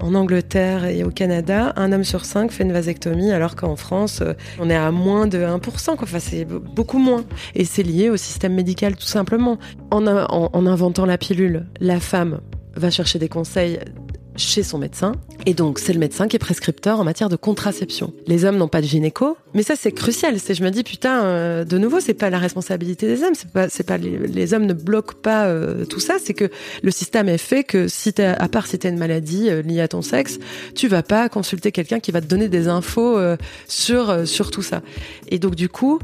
En Angleterre et au Canada, un homme sur cinq fait une vasectomie, alors qu'en France, euh, on est à moins de 1%. Quoi. Enfin, c'est beaucoup moins. Et c'est lié au système médical, tout simplement. En, en, en inventant la pilule, la femme va chercher des conseils chez son médecin. Et donc, c'est le médecin qui est prescripteur en matière de contraception. Les hommes n'ont pas de gynéco, mais ça, c'est crucial. C'est, je me dis, putain, euh, de nouveau, c'est pas la responsabilité des hommes. C'est pas, c'est pas les, hommes ne bloquent pas euh, tout ça. C'est que le système est fait que si à part si t'as une maladie euh, liée à ton sexe, tu vas pas consulter quelqu'un qui va te donner des infos sur sur tout ça. Et donc, du coup,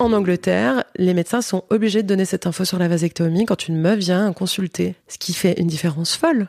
en Angleterre, les médecins sont obligés de donner cette info sur la vasectomie quand une meuf vient consulter, ce qui fait une différence folle.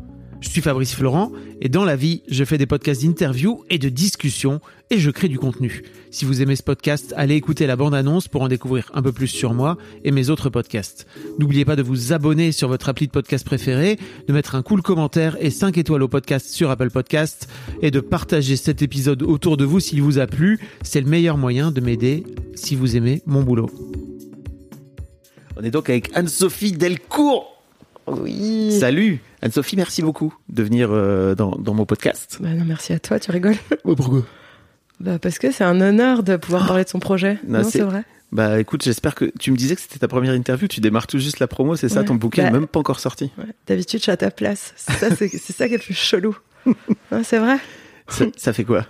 Je suis Fabrice Florent et dans la vie, je fais des podcasts d'interviews et de discussions et je crée du contenu. Si vous aimez ce podcast, allez écouter la bande-annonce pour en découvrir un peu plus sur moi et mes autres podcasts. N'oubliez pas de vous abonner sur votre appli de podcast préféré, de mettre un cool commentaire et 5 étoiles au podcast sur Apple Podcast et de partager cet épisode autour de vous s'il vous a plu. C'est le meilleur moyen de m'aider si vous aimez mon boulot. On est donc avec Anne-Sophie Delcourt. Oui. Salut Anne-Sophie, merci beaucoup de venir euh, dans, mon podcast. Bah non, merci à toi, tu rigoles. pourquoi? Bah Parce que c'est un honneur de pouvoir parler de son projet. Non, c'est vrai. Bah écoute, j'espère que tu me disais que c'était ta première interview, tu démarres tout juste la promo, c'est ça, ton bouquin n'est bah, même pas encore sorti. D'habitude, je suis à ta place. C'est ça, c'est, ça qui est le plus chelou. c'est vrai. Ça, fait quoi?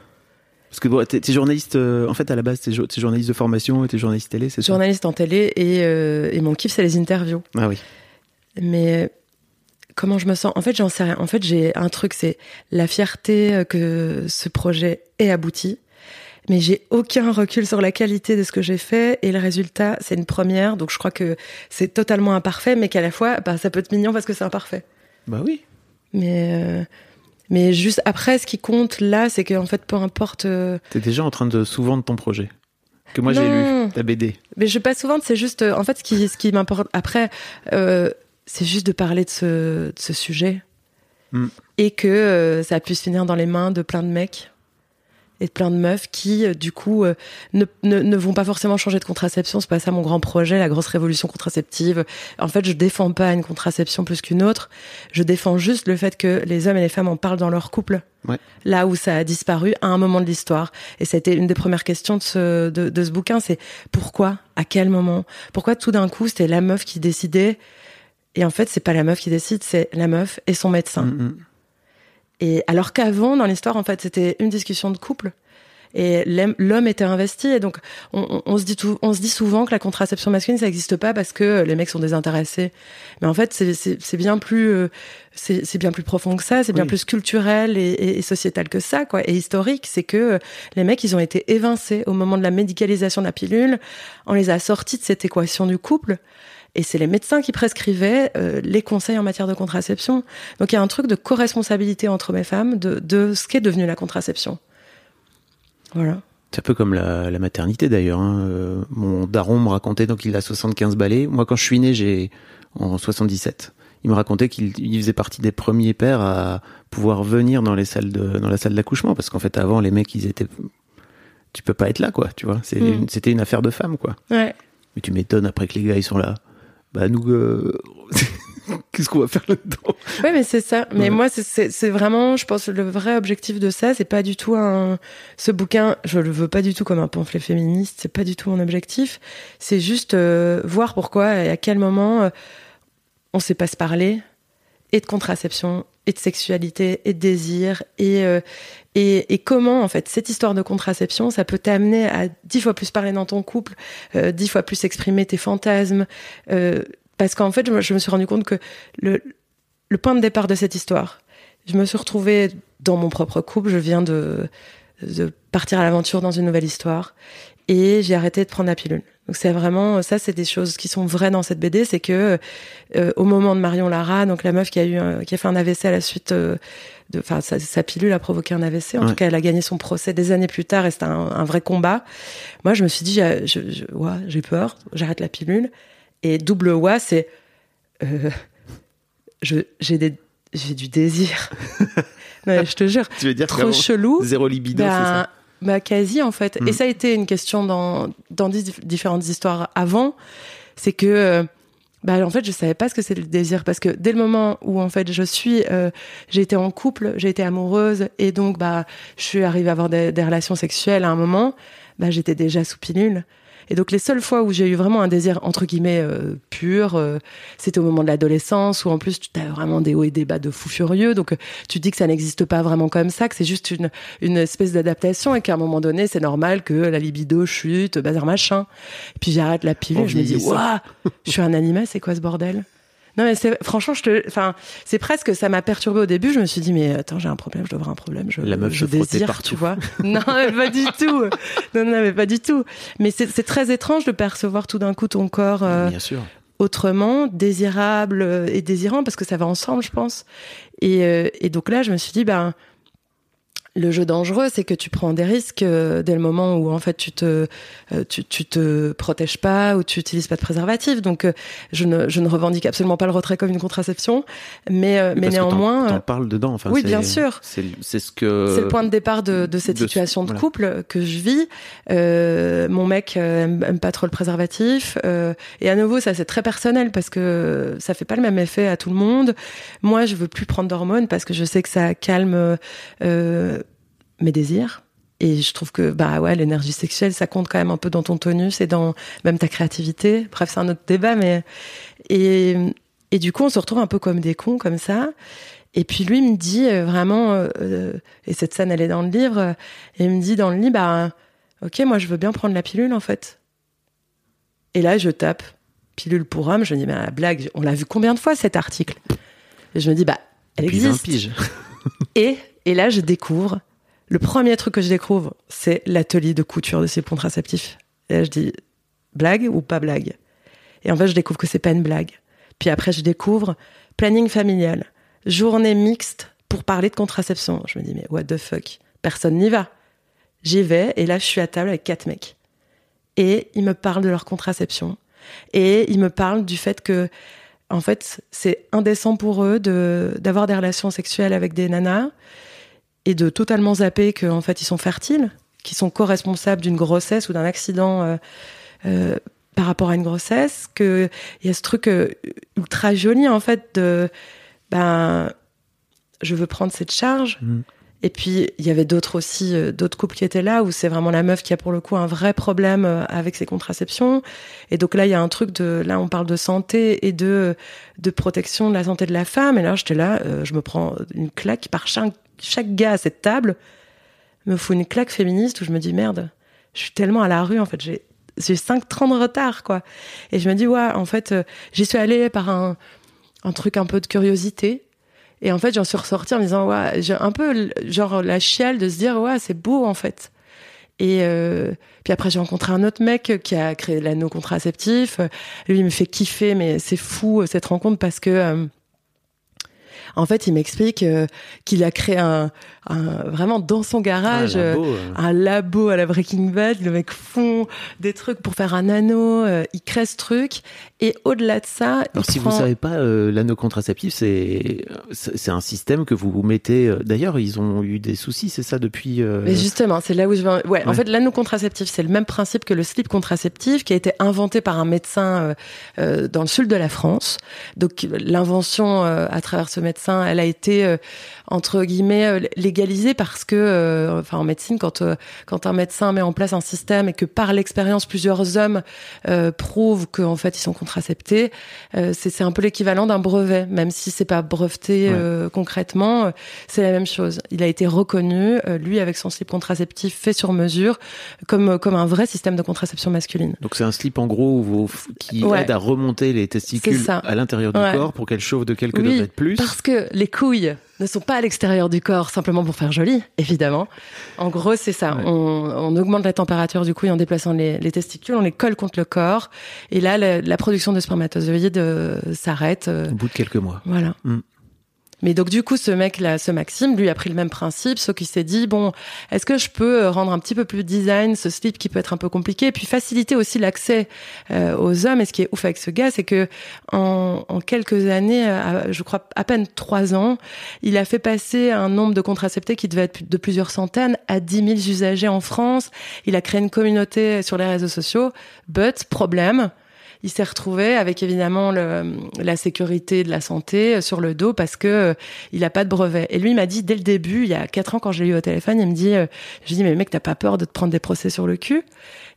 Parce que bon, t'es, journaliste, euh, en fait, à la base, t'es, es journaliste de formation et t'es journaliste télé, c'est ça? Journaliste en télé et, euh, et mon kiff, c'est les interviews. Ah oui. Mais comment je me sens En fait, j'en sais rien. En fait, j'ai un truc, c'est la fierté euh, que ce projet ait abouti. Mais j'ai aucun recul sur la qualité de ce que j'ai fait et le résultat, c'est une première. Donc je crois que c'est totalement imparfait, mais qu'à la fois, bah, ça peut être mignon parce que c'est imparfait. Bah oui. Mais euh, mais juste après, ce qui compte là, c'est qu'en fait, peu importe. Euh... T'es déjà en train de sous-vendre ton projet que moi j'ai lu ta BD. Mais je pas souvent, c'est juste en fait ce qui ce qui m'importe après euh, c'est juste de parler de ce, ce sujet. Mm. Et que euh, ça puisse finir dans les mains de plein de mecs et de plein de meufs qui, euh, du coup, euh, ne, ne, ne, vont pas forcément changer de contraception. C'est pas ça mon grand projet, la grosse révolution contraceptive. En fait, je défends pas une contraception plus qu'une autre. Je défends juste le fait que les hommes et les femmes en parlent dans leur couple. Ouais. Là où ça a disparu à un moment de l'histoire. Et ça a été une des premières questions de ce, de, de ce bouquin, c'est pourquoi, à quel moment, pourquoi tout d'un coup c'était la meuf qui décidait et en fait, c'est pas la meuf qui décide, c'est la meuf et son médecin. Mm, mm. Et alors qu'avant, dans l'histoire, en fait, c'était une discussion de couple. Et l'homme était investi. Et donc, on, se dit tout, on se dit souvent que la contraception masculine, ça n'existe pas parce que les mecs sont désintéressés. Mais en fait, c'est bien plus, euh, c'est bien plus profond que ça. C'est bien plus culturel et, et, sociétal que ça, quoi. Et historique, c'est que les mecs, ils ont été évincés au moment de la médicalisation de la pilule. On les a sortis de cette équation du couple. Et c'est les médecins qui prescrivaient euh, les conseils en matière de contraception. Donc il y a un truc de co-responsabilité entre mes femmes de, de ce qu'est devenu la contraception. Voilà. C'est un peu comme la, la maternité d'ailleurs. Hein. Euh, mon daron me racontait, donc il a 75 balais. Moi quand je suis né, j'ai en 77. Il me racontait qu'il faisait partie des premiers pères à pouvoir venir dans les salles de, dans la salle d'accouchement parce qu'en fait avant les mecs ils étaient tu peux pas être là quoi tu vois mm. c'était une affaire de femme quoi ouais. mais tu m'étonnes après que les gars ils sont là bah nous, euh, qu'est-ce qu'on va faire là-dedans? Oui, mais c'est ça. Mais moi, c'est vraiment, je pense, le vrai objectif de ça, c'est pas du tout un. Ce bouquin, je le veux pas du tout comme un pamphlet féministe. C'est pas du tout mon objectif. C'est juste euh, voir pourquoi et à quel moment euh, on sait pas se parler et de contraception et de sexualité et de désir et, euh, et, et comment en fait cette histoire de contraception ça peut t'amener à dix fois plus parler dans ton couple, euh, dix fois plus exprimer tes fantasmes euh, parce qu'en fait je me, suis rendu compte que le, le point de départ de cette histoire, je me suis retrouvée dans mon propre couple, je viens de, de partir à l'aventure dans une nouvelle histoire et j'ai arrêté de prendre la pilule. Donc c'est vraiment ça, c'est des choses qui sont vraies dans cette BD, c'est que euh, au moment de Marion Lara, donc la meuf qui a eu un- qui a fait un AVC à la suite euh, de, enfin sa, sa pilule a provoqué un AVC. En Ouais. tout cas, elle a gagné son procès des années plus tard et c'était un, un vrai combat. Moi, je me suis dit, j'ai, je, je- ouais, j'ai peur, j'arrête la pilule. Et double ouais, c'est euh, je j'ai des j'ai du désir. non, je te jure, Tu veux dire trop chelou. Zéro libido, Ben, bah, quasi en fait. Mm. Et ça a été une question dans dans différentes histoires avant, c'est que euh, bah en fait je savais pas ce que c'est le désir parce que dès le moment où en fait je suis euh, j'ai été en couple, j'ai été amoureuse et donc bah je suis arrivée à avoir des, des relations sexuelles à un moment, bah j'étais déjà sous pilule. Et donc les seules fois où j'ai eu vraiment un désir entre guillemets euh, pur, euh, c'était au moment de l'adolescence où en plus tu as vraiment des hauts et des bas de fou furieux. Donc euh, tu dis que ça n'existe pas vraiment comme ça, que c'est juste une une espèce d'adaptation et qu'à un moment donné c'est normal que la libido chute, bazar machin. Et puis j'arrête la pilule, En je me dis waouh, je suis un animal, c'est quoi ce bordel? Non mais c'est franchement je te enfin c'est presque ça m'a perturbé au début je me suis dit mais attends j'ai un problème je dois avoir un problème je La meuf je se désire partout. tu vois non mais pas du tout non non mais pas du tout mais c'est c'est très étrange de percevoir tout d'un coup ton corps euh, Bien sûr. autrement, désirable euh, et désirant, parce que ça va ensemble, je pense. Et, euh, et donc là, je me suis dit, ben, le jeu dangereux, c'est que tu prends des risques euh, dès le moment où en fait tu te euh, tu, tu te protèges pas ou tu utilises pas de préservatif. Donc euh, je ne je ne revendique absolument pas le retrait comme une contraception, mais euh, mais t'en- néanmoins T'en euh, parles dedans. Enfin, oui, c'est- bien sûr. C'est c'est ce que. c'est le point de départ de, de cette de situation de voilà. couple que je vis. Euh, mon mec aime, aime pas trop le préservatif. euh, et à nouveau, ça c'est très personnel parce que ça fait pas le même effet à tout le monde. Moi, je veux plus prendre d'hormones parce que je sais que ça calme euh, mes désirs. Et je trouve que bah ouais, l'énergie sexuelle, ça compte quand même un peu dans ton tonus et dans même ta créativité. Bref, c'est un autre débat, mais et et du coup, on se retrouve un peu comme des cons comme ça. Et puis lui me dit euh, vraiment, euh, euh, et cette scène elle est dans le livre, euh, et il me dit dans le lit, bah ok, moi je veux bien prendre la pilule en fait. Et là je tape pilule pour homme, je me dis mais la blague, on l'a vu combien de fois cet article? Et je me dis bah elle Depuis 20 existe. Et, et là, je découvre, le premier truc que je découvre, c'est l'atelier de couture de ces contraceptifs. Et là, je dis, blague ou pas blague? Et en fait, je découvre que c'est pas une blague. Puis après, je découvre planning familial, journée mixte pour parler de contraception. Je me dis, mais what the fuck? Personne n'y va. J'y vais, et là, je suis à table avec quatre mecs. Et ils me parlent de leur contraception. Et ils me parlent du fait que, en fait, c'est indécent pour eux de d'avoir des relations sexuelles avec des nanas et de totalement zapper qu'en fait ils sont fertiles, qu'ils sont co-responsables d'une grossesse ou d'un accident euh, euh, par rapport à une grossesse, que il y a ce truc euh, ultra joli en fait de ben je veux prendre cette charge. Mhm. Et puis il y avait d'autres aussi, d'autres couples qui étaient là où c'est vraiment la meuf qui a pour le coup un vrai problème avec ses contraceptions. Et donc là il y a un truc de, là on parle de santé et de de protection de la santé de la femme. Et là j'étais là, je me prends une claque par chaque chaque gars à cette table me fout une claque féministe où je me dis merde, je suis tellement à la rue en fait, j'ai j'ai 5 ans de retard quoi. Et je me dis ouais, en fait euh, j'y suis allée par un un truc un peu de curiosité. Et en fait, j'en suis ressortie en me disant, ouais, j'ai un peu genre la chiale de se dire, ouais, c'est beau en fait. Et euh, puis après, j'ai rencontré un autre mec qui a créé l'anneau contraceptif. Lui, il me fait kiffer, mais c'est fou cette rencontre parce que, euh, en fait, il m'explique euh, qu'il a créé un, un- vraiment dans son garage. Ah, euh, labo, euh. un labo à la Breaking Bad, le mec fond des trucs pour faire un anneau, euh, il crée ce truc, et au-delà de ça, Alors, il si prend... vous savez pas, euh, l'anneau contraceptif, c'est c'est un système que vous mettez. euh, D'ailleurs, ils ont eu des soucis, c'est ça depuis. euh, Mais justement, c'est là où je vais. Ouais, en fait, l'anneau contraceptif, c'est le même principe que le slip contraceptif qui a été inventé par un médecin euh, euh, dans le sud de la France. Donc, l'invention euh, à travers ce médecin, elle a été euh, entre guillemets euh, légalisé parce que, euh, enfin en médecine, quand euh, quand un médecin met en place un système et que par l'expérience plusieurs hommes euh, prouvent qu'en fait ils sont contraceptés, euh, c'est c'est un peu l'équivalent d'un brevet, même si c'est pas breveté Ouais. euh, concrètement, euh, c'est la même chose. Il a été reconnu, euh, lui avec son slip contraceptif fait sur mesure, comme comme un vrai système de contraception masculine. Donc c'est un slip en gros vous- qui Ouais. aide à remonter les testicules à l'intérieur du Ouais. corps pour qu'elles chauffent de quelques Oui, degrés de plus. Parce que les couilles ne sont pas à l'extérieur du corps simplement pour faire joli, évidemment. En gros, c'est ça. Ouais. On, on augmente la température du couille en déplaçant les, les testicules, on les colle contre le corps, et là, la, la production de spermatozoïdes euh, s'arrête. euh, Au bout de quelques mois. voilà. Mm. Mais donc du coup, ce mec-là, ce Maxime, lui a pris le même principe, sauf qu'il s'est dit bon, est-ce que je peux euh, rendre un petit peu plus design ce slip qui peut être un peu compliqué, et puis faciliter aussi l'accès euh, aux hommes. Et ce qui est ouf avec ce gars, c'est que en, en quelques années, je crois à peine trois ans, il a fait passer un nombre de contraceptés qui devait être de plusieurs centaines à 10 000 usagers en France. Il a créé une communauté sur les réseaux sociaux. But problème il s'est retrouvé avec évidemment le, la sécurité de la santé euh, sur le dos parce que euh, il a pas de brevet. Et lui m'a dit dès le début, il y a quatre ans quand j'ai eu au téléphone, il me dit, euh, je dis mais mec t'as pas peur de te prendre des procès sur le cul?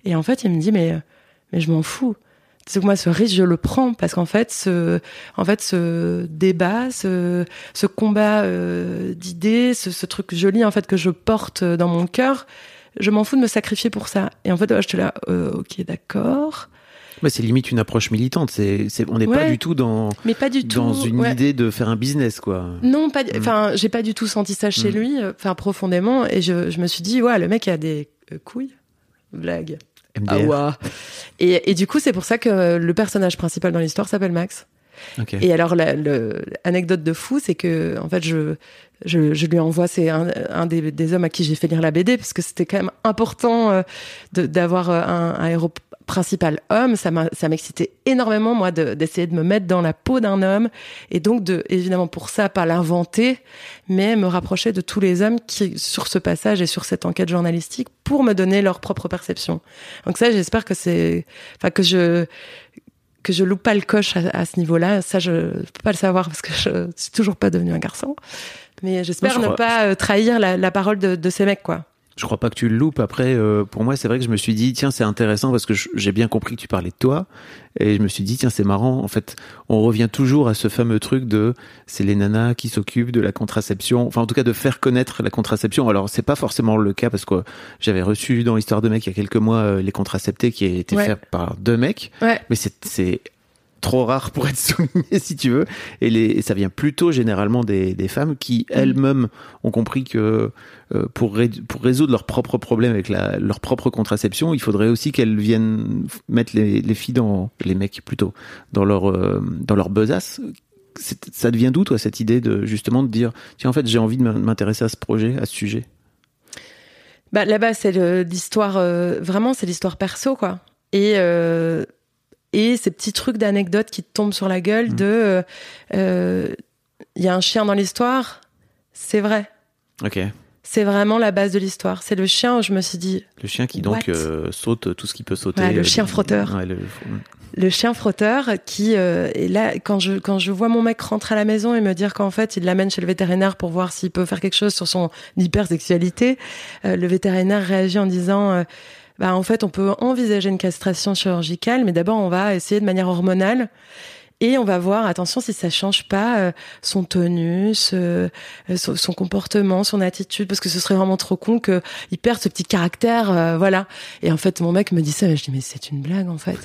Et en fait il me dit mais euh, mais je m'en fous. C'est que moi ce risque je le prends parce qu'en fait ce en fait ce débat, ce ce combat d'idées, ce, ce truc joli en fait que je porte dans mon cœur, je m'en fous de me sacrifier pour ça. Et en fait ouais, je te là, euh, ok d'accord. Mais c'est limite une approche militante. C'est, c'est, on n'est pas Ouais. du tout dans, Mais pas du tout. dans une ouais. idée de faire un business, quoi. Non, pas. Mm. Enfin, j'ai pas du tout senti ça chez Mm. lui, euh, enfin profondément, et je, je me suis dit, ouais, le mec a des euh, couilles. Blague. Ah ouais. Et, et du coup, c'est pour ça que le personnage principal dans l'histoire s'appelle Max. Et alors, la, le, anecdote de fou, c'est que, en fait, je, je, je lui envoie, c'est un, des, hommes à qui j'ai fait lire la BD, parce que c'était quand même important euh, d'avoir euh, un, héros principal homme. Ça m'excitait énormément, moi, de- d'essayer de me mettre dans la peau d'un homme. Et donc, de, évidemment, pour ça, pas l'inventer, mais me rapprocher de tous les hommes qui, sur ce passage et sur cette enquête journalistique, pour me donner leur propre perception. Donc ça, j'espère que c'est, enfin, que je, que je loupe pas le coche à, ce niveau-là. Ça, je peux pas le savoir parce que je suis toujours pas devenu un garçon. Mais j'espère je ne pas euh, trahir la, la parole de, de ces mecs, quoi. Je crois pas que tu le loupes. Après, euh, pour moi, c'est vrai que je me suis dit, tiens, c'est intéressant parce que j'ai bien compris que tu parlais de toi. Et je me suis dit, tiens, c'est marrant. En fait, on revient toujours à ce fameux truc de, c'est les nanas qui s'occupent de la contraception. Enfin, en tout cas, de faire connaître la contraception. Alors, c'est pas forcément le cas parce que j'avais reçu dans l'histoire de mecs il y a quelques mois euh, les contraceptés qui étaient Ouais. faits par deux mecs. Ouais. Mais c'est trop rare pour être souligné, si tu veux. Et, les, et ça vient plutôt généralement des, des femmes qui elles-mêmes ont compris que euh, pour, ré- pour résoudre leurs propres problèmes avec la, leur propre contraception, il faudrait aussi qu'elles viennent mettre les, les filles dans les mecs plutôt dans leur euh, dans leur besace. Ça devient d'où toi cette idée de justement de dire tiens en fait j'ai envie de m'in- m'intéresser à ce projet, à ce sujet? Bah, là-bas, c'est l'histoire, euh, vraiment, c'est l'histoire perso, quoi. Et, et ces petits trucs d'anecdotes qui te tombent sur la gueule Mm. de, euh, euh, il y a un chien dans l'histoire, c'est vrai. Ok. C'est vraiment la base de l'histoire. C'est le chien où je me suis dit, Le chien qui donc euh, saute tout ce qui peut sauter. Ouais, le euh, chien frotteur. Ouais, le- le chien frotteur qui euh, et là quand je quand je vois mon mec rentrer à la maison et me dire qu'en fait il l'amène chez le vétérinaire pour voir s'il peut faire quelque chose sur son hypersexualité euh, le vétérinaire réagit en disant euh, bah en fait on peut envisager une castration chirurgicale mais d'abord on va essayer de manière hormonale et on va voir, attention, si ça change pas euh, son tonus, euh, euh, son, son comportement, son attitude, parce que ce serait vraiment trop con qu'il perde ce petit caractère, euh, voilà. Et en fait, mon mec me dit ça, je dis mais c'est une blague en fait.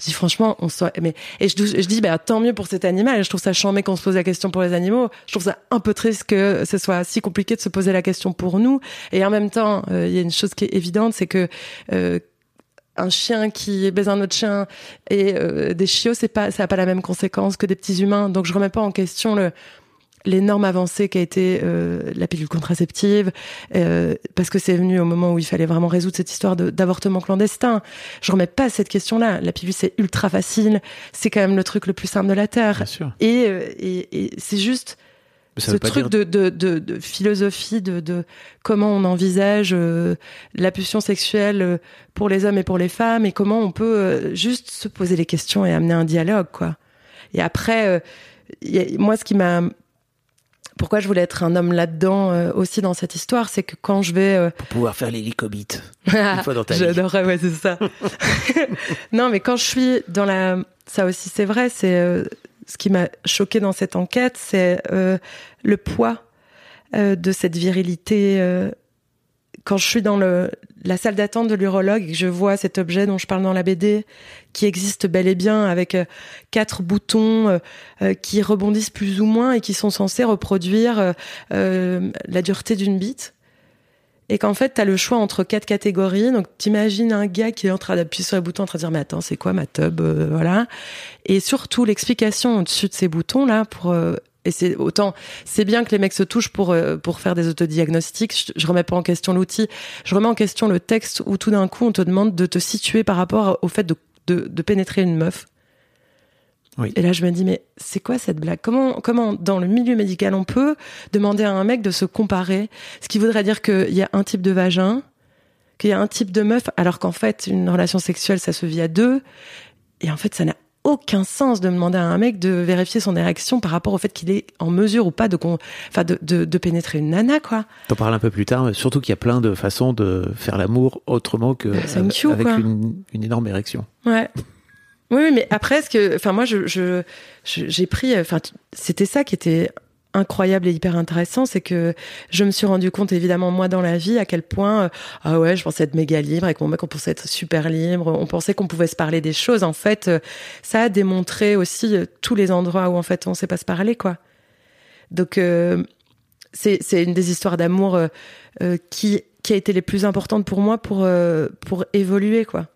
Je dis franchement, on soit, mais et je, je dis bah tant mieux pour cet animal. Je trouve ça chambé qu'on se pose la question pour les animaux. Je trouve ça un peu triste que ce soit si compliqué de se poser la question pour nous. Et en même temps, euh, il y a une chose qui est évidente, c'est que euh, un chien qui baise un autre chien et euh, des chiots, c'est pas, ça a pas la même conséquence que des petits humains. Donc je remets pas en question le l'énorme avancée qui a été euh, la pilule contraceptive, euh, parce que c'est venu au moment où il fallait vraiment résoudre cette histoire d'avortement clandestin. Je remets pas cette question-là. La pilule c'est ultra facile, c'est quand même le truc le plus simple de la terre. Bien sûr. Et, euh, et, et c'est juste ce truc dire- de, de, de, de philosophie de, de comment on envisage euh, la pulsion sexuelle euh, pour les hommes et pour les femmes et comment on peut euh, juste se poser les questions et amener un dialogue quoi. Et après, euh, a- moi ce qui m'a pourquoi je voulais être un homme là-dedans euh, aussi dans cette histoire, c'est que quand je vais... euh, Pour pouvoir faire l'hélicobite. Une fois dans ta vie. J'adorerais, ouais, c'est ça. non, mais quand je suis dans la... Ça aussi, c'est vrai, c'est... euh, ce qui m'a choqué dans cette enquête, c'est euh, le poids euh, de cette virilité. Quand je suis dans le, la salle d'attente de l'urologue et que je vois cet objet dont je parle dans la BD, qui existe bel et bien avec euh, quatre boutons euh, euh, qui rebondissent plus ou moins et qui sont censés reproduire euh, euh, la dureté d'une bite. Et qu'en fait, t'as le choix entre quatre catégories. Donc, t'imagines un gars qui est en train d'appuyer sur les boutons, en train de dire, mais attends, c'est quoi ma tub, voilà. Et surtout, l'explication au-dessus de ces boutons-là pour, et c'est autant, c'est bien que les mecs se touchent pour, euh, pour faire des autodiagnostics. Je, je remets pas en question l'outil. Je remets en question le texte où tout d'un coup, on te demande de te situer par rapport au fait de, de, de pénétrer une meuf. Oui. Et là, je me dis, mais c'est quoi cette blague? Comment, comment, dans le milieu médical, on peut demander à un mec de se comparer? Ce qui voudrait dire qu'il y a un type de vagin, qu'il y a un type de meuf, alors qu'en fait, une relation sexuelle, ça se vit à deux. Et en fait, ça n'a aucun sens de demander à un mec de vérifier son érection par rapport au fait qu'il est en mesure ou pas de, con- enfin, de, de, de pénétrer une nana, quoi. T'en parles un peu plus tard, mais surtout qu'il y a plein de façons de faire l'amour autrement que you, avec quoi. une, une énorme érection. Ouais. Oui, mais après, ce que, enfin, moi, je, j'ai pris, enfin, c'était ça qui était incroyable et hyper intéressant, c'est que je me suis rendu compte, évidemment, moi, dans la vie, à quel point, euh, ah ouais, je pensais être méga libre, avec mon mec, on pensait être super libre, on pensait qu'on pouvait se parler des choses. En fait, euh, ça a démontré aussi euh, tous les endroits où, en fait, on sait pas se parler, quoi. Donc, c'est, c'est une des histoires d'amour qui, qui a été les plus importantes pour moi pour, pour évoluer, quoi.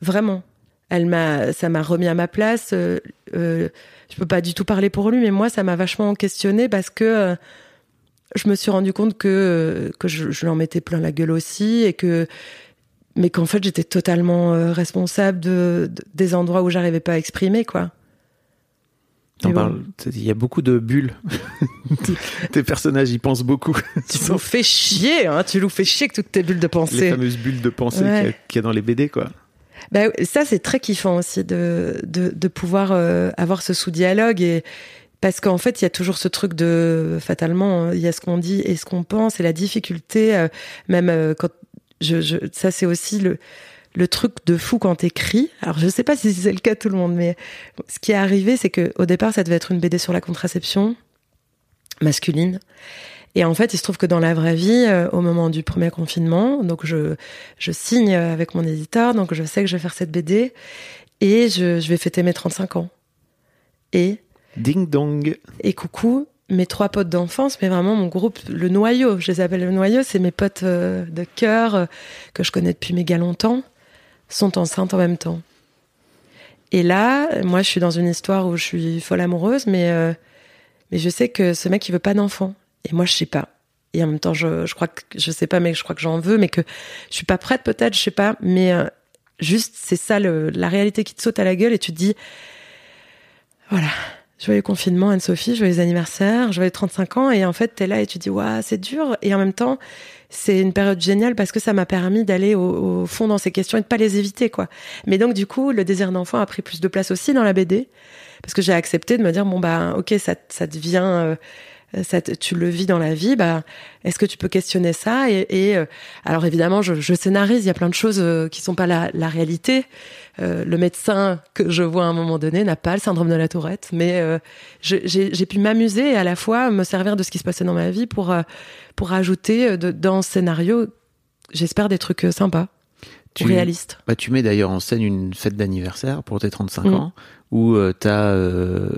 Vraiment. Elle m'a, ça m'a remis à ma place. Euh, euh, je peux pas du tout parler pour lui, mais moi, ça m'a vachement questionné parce que euh, je me suis rendu compte que euh, que je, je lui en mettais plein la gueule aussi et que mais qu'en fait j'étais totalement euh, responsable de, de- des endroits où j'arrivais pas à exprimer quoi. Bon. Il y a beaucoup de bulles. Tes personnages y pensent beaucoup. Tu nous fais chier, hein, tu nous fais chier avec toutes tes bulles de les pensée. fameuses bulles de pensée Ouais. qu'il y y, a dans les BD, quoi. Bah, ça, c'est très kiffant aussi de, de, de pouvoir euh, avoir ce sous-dialogue et parce qu'en fait, il y a toujours ce truc de fatalement, euh, il y a ce qu'on dit et ce qu'on pense et la difficulté, euh, même euh, quand je, je ça c'est aussi le le truc de fou quand t'écris. Alors je sais pas si c'est le cas de tout le monde, mais ce qui est arrivé, c'est que au départ, ça devait être une BD sur la contraception masculine. Et en fait, il se trouve que dans la vraie vie, euh, au moment du premier confinement, donc je, je signe avec mon éditeur, donc je sais que je vais faire cette BD et je, je vais fêter mes 35 ans. Et, Ding dong. et coucou, mes trois potes d'enfance, mais vraiment mon groupe, le noyau, je les appelle le noyau, c'est mes potes euh, de cœur euh, que je connais depuis méga longtemps, sont enceintes en même temps. Et là, moi, je suis dans une histoire où je suis folle amoureuse, mais, euh, mais je sais que ce mec, il veut pas d'enfant. Et moi, je sais pas. Et en même temps, je, je crois que, je sais pas, mais je crois que j'en veux, mais que je suis pas prête, peut-être, je sais pas. Mais euh, juste, c'est ça, le, la réalité qui te saute à la gueule et tu te dis, voilà, joyeux confinement, Anne-Sophie, joyeux anniversaire, joyeux 35 ans. Et en fait, t'es là et tu dis, waouh, c'est dur. Et en même temps, c'est une période géniale parce que ça m'a permis d'aller au, au fond dans ces questions et de pas les éviter, quoi. Mais donc, du coup, le désir d'enfant a pris plus de place aussi dans la BD parce que j'ai accepté de me dire, bon, bah, ok, ça, ça devient, euh, ça, te- tu le vis dans la vie, bah, est-ce que tu peux questionner ça et, et, euh, alors évidemment, je, je scénarise, il y a plein de choses euh, qui sont pas la, la réalité. Euh, le médecin que je vois à un moment donné n'a pas le syndrome de la Tourette, mais euh, j'ai pu m'amuser et à la fois me servir de ce qui se passait dans ma vie pour euh, pour ajouter euh, de, dans ce scénario, j'espère des trucs euh, sympas, Tu- réalistes. Bah, tu mets d'ailleurs en scène une fête d'anniversaire pour tes 35 Mm. ans où euh, t'as euh,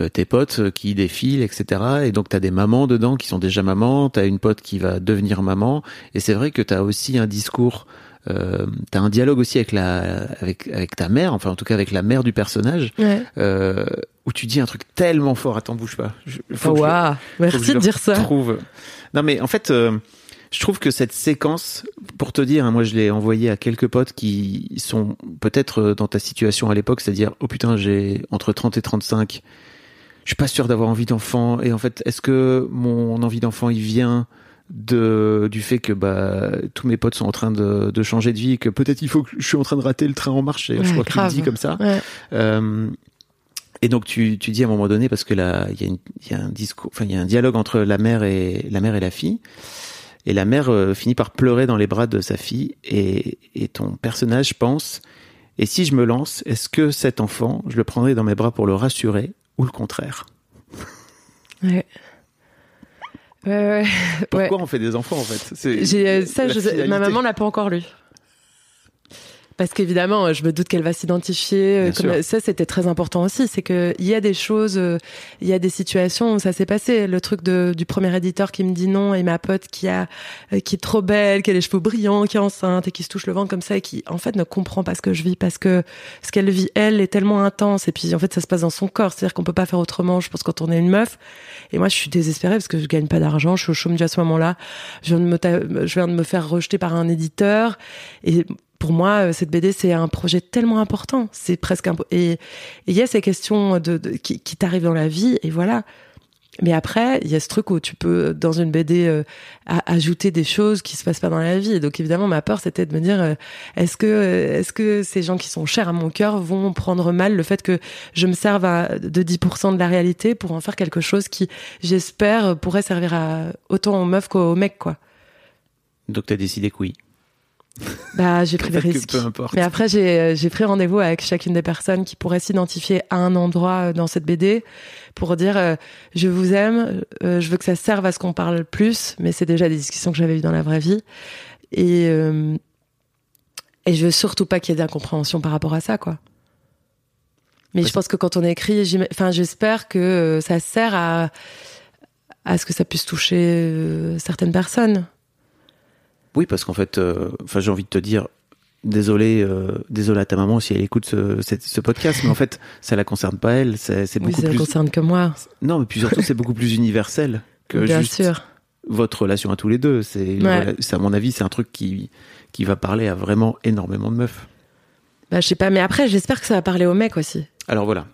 euh, tes potes qui défilent, etc. Et donc t'as des mamans dedans qui sont déjà mamans, t'as une pote qui va devenir maman. Et c'est vrai que t'as aussi un discours, euh, t'as un dialogue aussi avec la, avec avec ta mère, enfin en tout cas avec la mère du personnage, Ouais. euh, où tu dis un truc tellement fort. Attends, bouge pas. Je- faut Oh, que je- faut que merci je de dire ça. retrouve. Non mais en fait, euh, je trouve que cette séquence, pour te dire, hein, moi je l'ai envoyé à quelques potes qui sont peut-être euh, dans ta situation à l'époque, c'est-à-dire oh putain j'ai entre 30 et 35, je suis pas sûr d'avoir envie d'enfant et en fait est-ce que mon envie d'enfant il vient de du fait que bah tous mes potes sont en train de, de changer de vie que peut-être il faut que je suis en train de rater le train en marche et je Ouais, crois qu'il dit comme ça Ouais. euh, Et donc tu, tu dis à un moment donné parce que là il y y a un discours, enfin il y a un dialogue entre la mère et la mère et la fille. Et la mère euh, finit par pleurer dans les bras de sa fille et, et ton personnage pense et si je me lance, est-ce que cet enfant, je le prendrai dans mes bras pour le rassurer ou le contraire? Ouais. Ouais, ouais. Pourquoi ouais. on fait des enfants en fait? Euh, ça, je ma maman l'a pas encore lu. Parce qu'évidemment, euh, je me doute qu'elle va s'identifier. euh, Comme, sûr. ça, c'était très important aussi. C'est que il y a des choses, euh, il y a des situations où ça s'est passé. Le truc de, du premier éditeur qui me dit non et ma pote qui a, euh, qui est trop belle, qui a les cheveux brillants, qui est enceinte et qui se touche le ventre comme ça et qui, en fait, ne comprend pas ce que je vis parce que ce qu'elle vit, elle, est tellement intense. Et puis, en fait, ça se passe dans son corps. C'est-à-dire qu'on peut pas faire autrement, je pense, quand on est une meuf. Et moi, je suis désespérée parce que je gagne pas d'argent. Je suis au chômage à ce moment-là. Je viens de me, ta- je viens de me faire rejeter par un éditeur. Et pour moi, euh, cette BD, c'est un projet tellement important. C'est presque un... Et il y a ces questions qui, t'arrivent dans la vie, et voilà. Mais après, il y a ce truc où tu peux, dans une BD, euh, ajouter des choses qui se passent pas dans la vie. Et donc, évidemment, ma peur, c'était de me dire, euh, est-ce que, est-ce que ces gens qui sont chers à mon cœur vont prendre mal le fait que je me serve à, de 10% de la réalité pour en faire quelque chose qui, j'espère, pourrait servir à autant aux meufs qu'aux mecs, quoi. Donc t'as décidé que oui. Bah, j'ai pris des risques. peu importe. Mais après, j'ai euh, j'ai pris rendez-vous avec chacune des personnes qui pourraient s'identifier à un endroit euh, dans cette BD pour dire euh, je vous aime, euh, je veux que ça serve à ce qu'on parle plus, mais c'est déjà des discussions que j'avais eues dans la vraie vie. Et, euh, et je veux surtout pas qu'il y ait d'incompréhension par rapport à ça, quoi. Mais Ouais, je pense que quand on écrit, enfin, j'espère que ça sert à, à ce que ça puisse toucher certaines personnes. Oui, parce qu'en fait, euh, enfin, j'ai envie de te dire, désolé, euh, désolé à ta maman si elle écoute ce, podcast, mais en fait, ça la concerne pas elle. C'est c'est Oui, beaucoup ça ne plus. concerne que moi, Non, mais puis surtout, c'est beaucoup plus universel que bien juste sûr. votre relation à tous les deux. C'est, Ouais. à mon avis, c'est un truc qui qui va parler à vraiment énormément de meufs. Bah, je sais pas, mais après, j'espère que ça va parler aux mecs aussi. Alors voilà,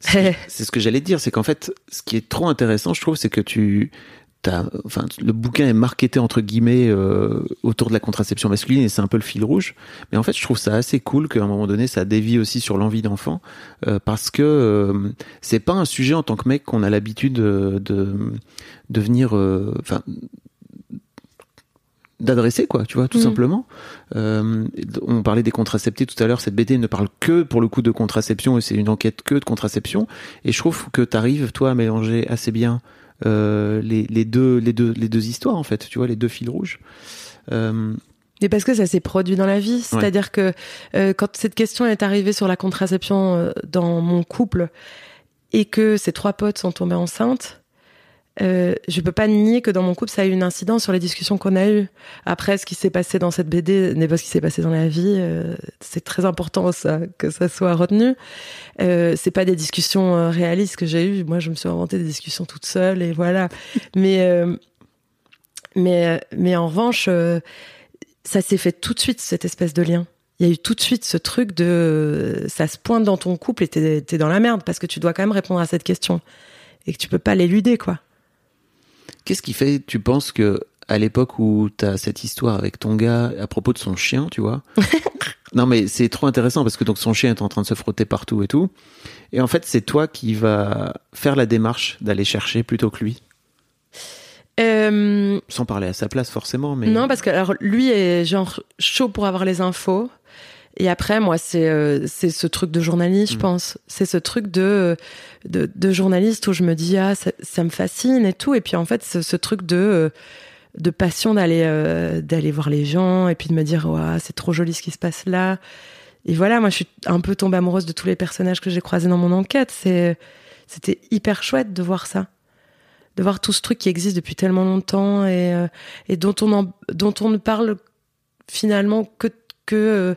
c'est ce que j'allais dire, c'est qu'en fait, ce qui est trop intéressant, je trouve, c'est que tu, enfin, le bouquin est marketé entre guillemets euh, autour de la contraception masculine et c'est un peu le fil rouge. Mais en fait, je trouve ça assez cool qu'à un moment donné, ça dévie aussi sur l'envie d'enfant, euh, parce que euh, c'est pas un sujet en tant que mec qu'on a l'habitude de, de, de venir, euh, enfin. d'adresser quoi tu vois tout Mhm. simplement euh, on parlait des contraceptifs tout à l'heure cette BD ne parle que pour le coup de contraception et c'est une enquête que de contraception et je trouve que tu arrives toi à mélanger assez bien euh, les, les deux les deux les deux histoires en fait tu vois les deux fils rouges euh, Mais parce que ça s'est produit dans la vie. C'est-à-dire que euh, quand cette question est arrivée sur la contraception euh, dans mon couple et que ces trois potes sont tombés enceintes, euh, je peux pas nier que dans mon couple ça a eu une incidence sur les discussions qu'on a eues. Après, ce qui s'est passé dans cette BD n'est pas ce qui s'est passé dans la vie. euh, c'est très important ça que ça soit retenu. Euh, c'est pas des discussions euh, réalistes que j'ai eues. Moi, je me suis inventé des discussions toute seule et voilà. mais euh, mais mais en revanche. euh, ça s'est fait tout de suite, cette espèce de lien. Il y a eu tout de suite ce truc de ça se pointe dans ton couple et t'es t'es dans la merde parce que tu dois quand même répondre à cette question et que tu peux pas l'éluder quoi. Qu'est-ce qui fait tu penses que à l'époque où tu as cette histoire avec ton gars à propos de son chien tu vois non mais c'est trop intéressant parce que donc son chien est en train de se frotter partout et tout. Et en fait c'est toi qui va faire la démarche d'aller chercher plutôt que lui. Euh, sans parler à sa place forcément mais Non parce que alors lui est genre chaud pour avoir les infos et après moi c'est euh, c'est ce truc de journaliste je Mm. pense. C'est ce truc de, de de journaliste où je me dis ah ça, ça me fascine et tout. Et puis en fait ce, truc de euh, de passion d'aller euh, d'aller voir les gens et puis de me dire ouais, c'est trop joli ce qui se passe là. Et voilà moi je suis un peu tombée amoureuse de tous les personnages que j'ai croisés dans mon enquête. C'est c'était hyper chouette de voir ça. De voir tout ce truc qui existe depuis tellement longtemps et et dont on en, dont on ne parle finalement que que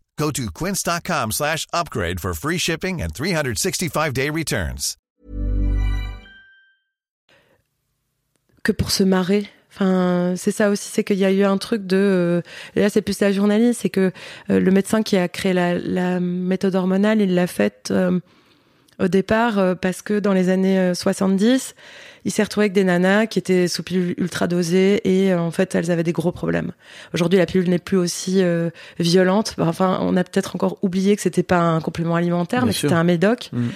Go to quince.com slash upgrade for free shipping and 365-day returns. que pour se marrer. Enfin, c'est ça aussi, c'est qu'il y a eu un truc de. euh, là, c'est plus la journaliste, c'est que euh, le médecin qui a créé la, méthode hormonale, il l'a faite euh, au départ euh, parce que dans les années euh, 70, il s'est retrouvé avec des nanas qui étaient sous pilule ultra dosée et euh, en fait, elles avaient des gros problèmes. Aujourd'hui, la pilule n'est plus aussi euh, violente. Enfin, on a peut-être encore oublié que c'était pas un complément alimentaire, Bien mais c'était un médoc. Mm.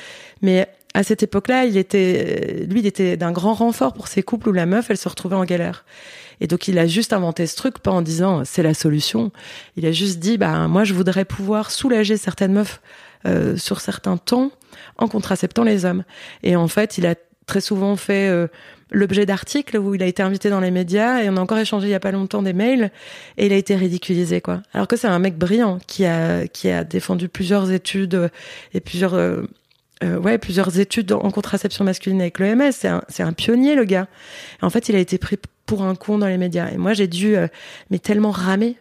Mais à cette époque-là, il était, lui, il était d'un grand renfort pour ces couples où la meuf, elle se retrouvait en galère. Et donc, il a juste inventé ce truc, pas en disant c'est la solution. Il a juste dit, bah, moi, je voudrais pouvoir soulager certaines meufs euh, sur certains temps en contraceptant les hommes. Et en fait, il a très souvent fait euh, l'objet d'articles où il a été invité dans les médias et on a encore échangé il y a pas longtemps des mails et il a été ridiculisé quoi. Alors que c'est un mec brillant qui a qui a défendu plusieurs études et plusieurs euh, ouais, plusieurs études en contraception masculine avec l'OMS. C'est un, un pionnier, le gars. Et en fait, il a été pris pour un con dans les médias. Et moi, j'ai dû, euh, mais tellement ramer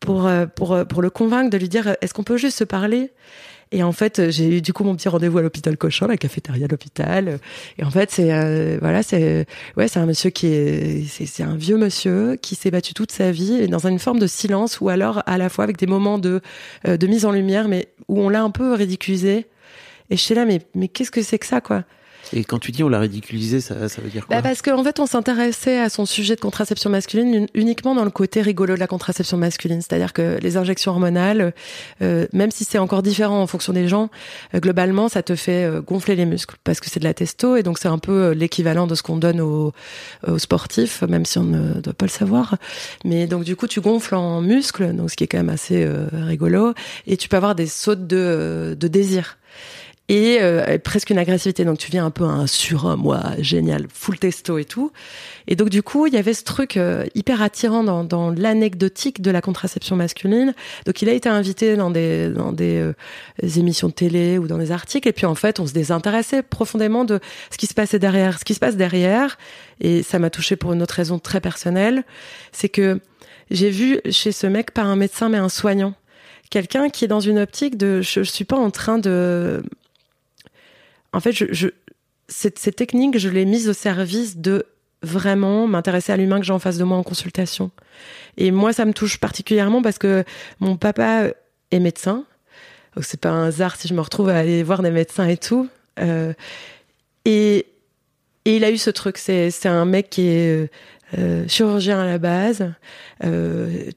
pour, pour, pour le convaincre de lui dire, est-ce qu'on peut juste se parler? Et en fait, euh, j'ai eu du coup mon petit rendez-vous à l'hôpital Cochin, la cafétéria de l'hôpital. Et en fait, c'est euh, voilà, c'est ouais, c'est un monsieur qui est c'est un vieux monsieur qui s'est battu toute sa vie et dans une forme de silence ou alors à la fois avec des moments de euh, de mise en lumière, mais où on l'a un peu ridiculisé. Et je suis là, mais mais qu'est-ce que c'est que ça, quoi? Et quand tu dis on l'a ridiculisé, ça, ça veut dire quoi bah parce qu'en fait, on s'intéressait à son sujet de contraception masculine un- uniquement dans le côté rigolo de la contraception masculine. C'est-à-dire que les injections hormonales, euh, même si c'est encore différent en fonction des gens, euh, globalement, ça te fait euh, gonfler les muscles parce que c'est de la testo et donc c'est un peu euh, l'équivalent de ce qu'on donne aux, aux sportifs, même si on ne doit pas le savoir. Mais donc du coup, tu gonfles en muscles, donc ce qui est quand même assez rigolo, et tu peux avoir des sautes de, de désir et euh, presque une agressivité. Donc tu viens un peu un sur moi génial, full testo et tout. Et donc du coup, il y avait ce truc euh, hyper attirant dans, dans l'anecdotique de la contraception masculine. Donc il a été invité dans des dans des, euh, émissions de télé ou dans des articles. Et puis en fait, on se désintéressait profondément de ce qui se passait derrière. Ce qui se passe derrière, et ça m'a touché pour une autre raison très personnelle, c'est que j'ai vu chez ce mec pas un médecin mais un soignant. Quelqu'un qui est dans une optique de je, je suis pas en train de en fait, je, cette, technique, je l'ai mise au service de vraiment m'intéresser à l'humain que j'ai en face de moi en consultation. Et moi, ça me touche particulièrement parce que mon papa est médecin. Donc, c'est pas un hasard si je me retrouve à aller voir des médecins et tout. Euh, et, et il a eu ce truc. C'est, c'est un mec qui est euh, chirurgien à la base, euh,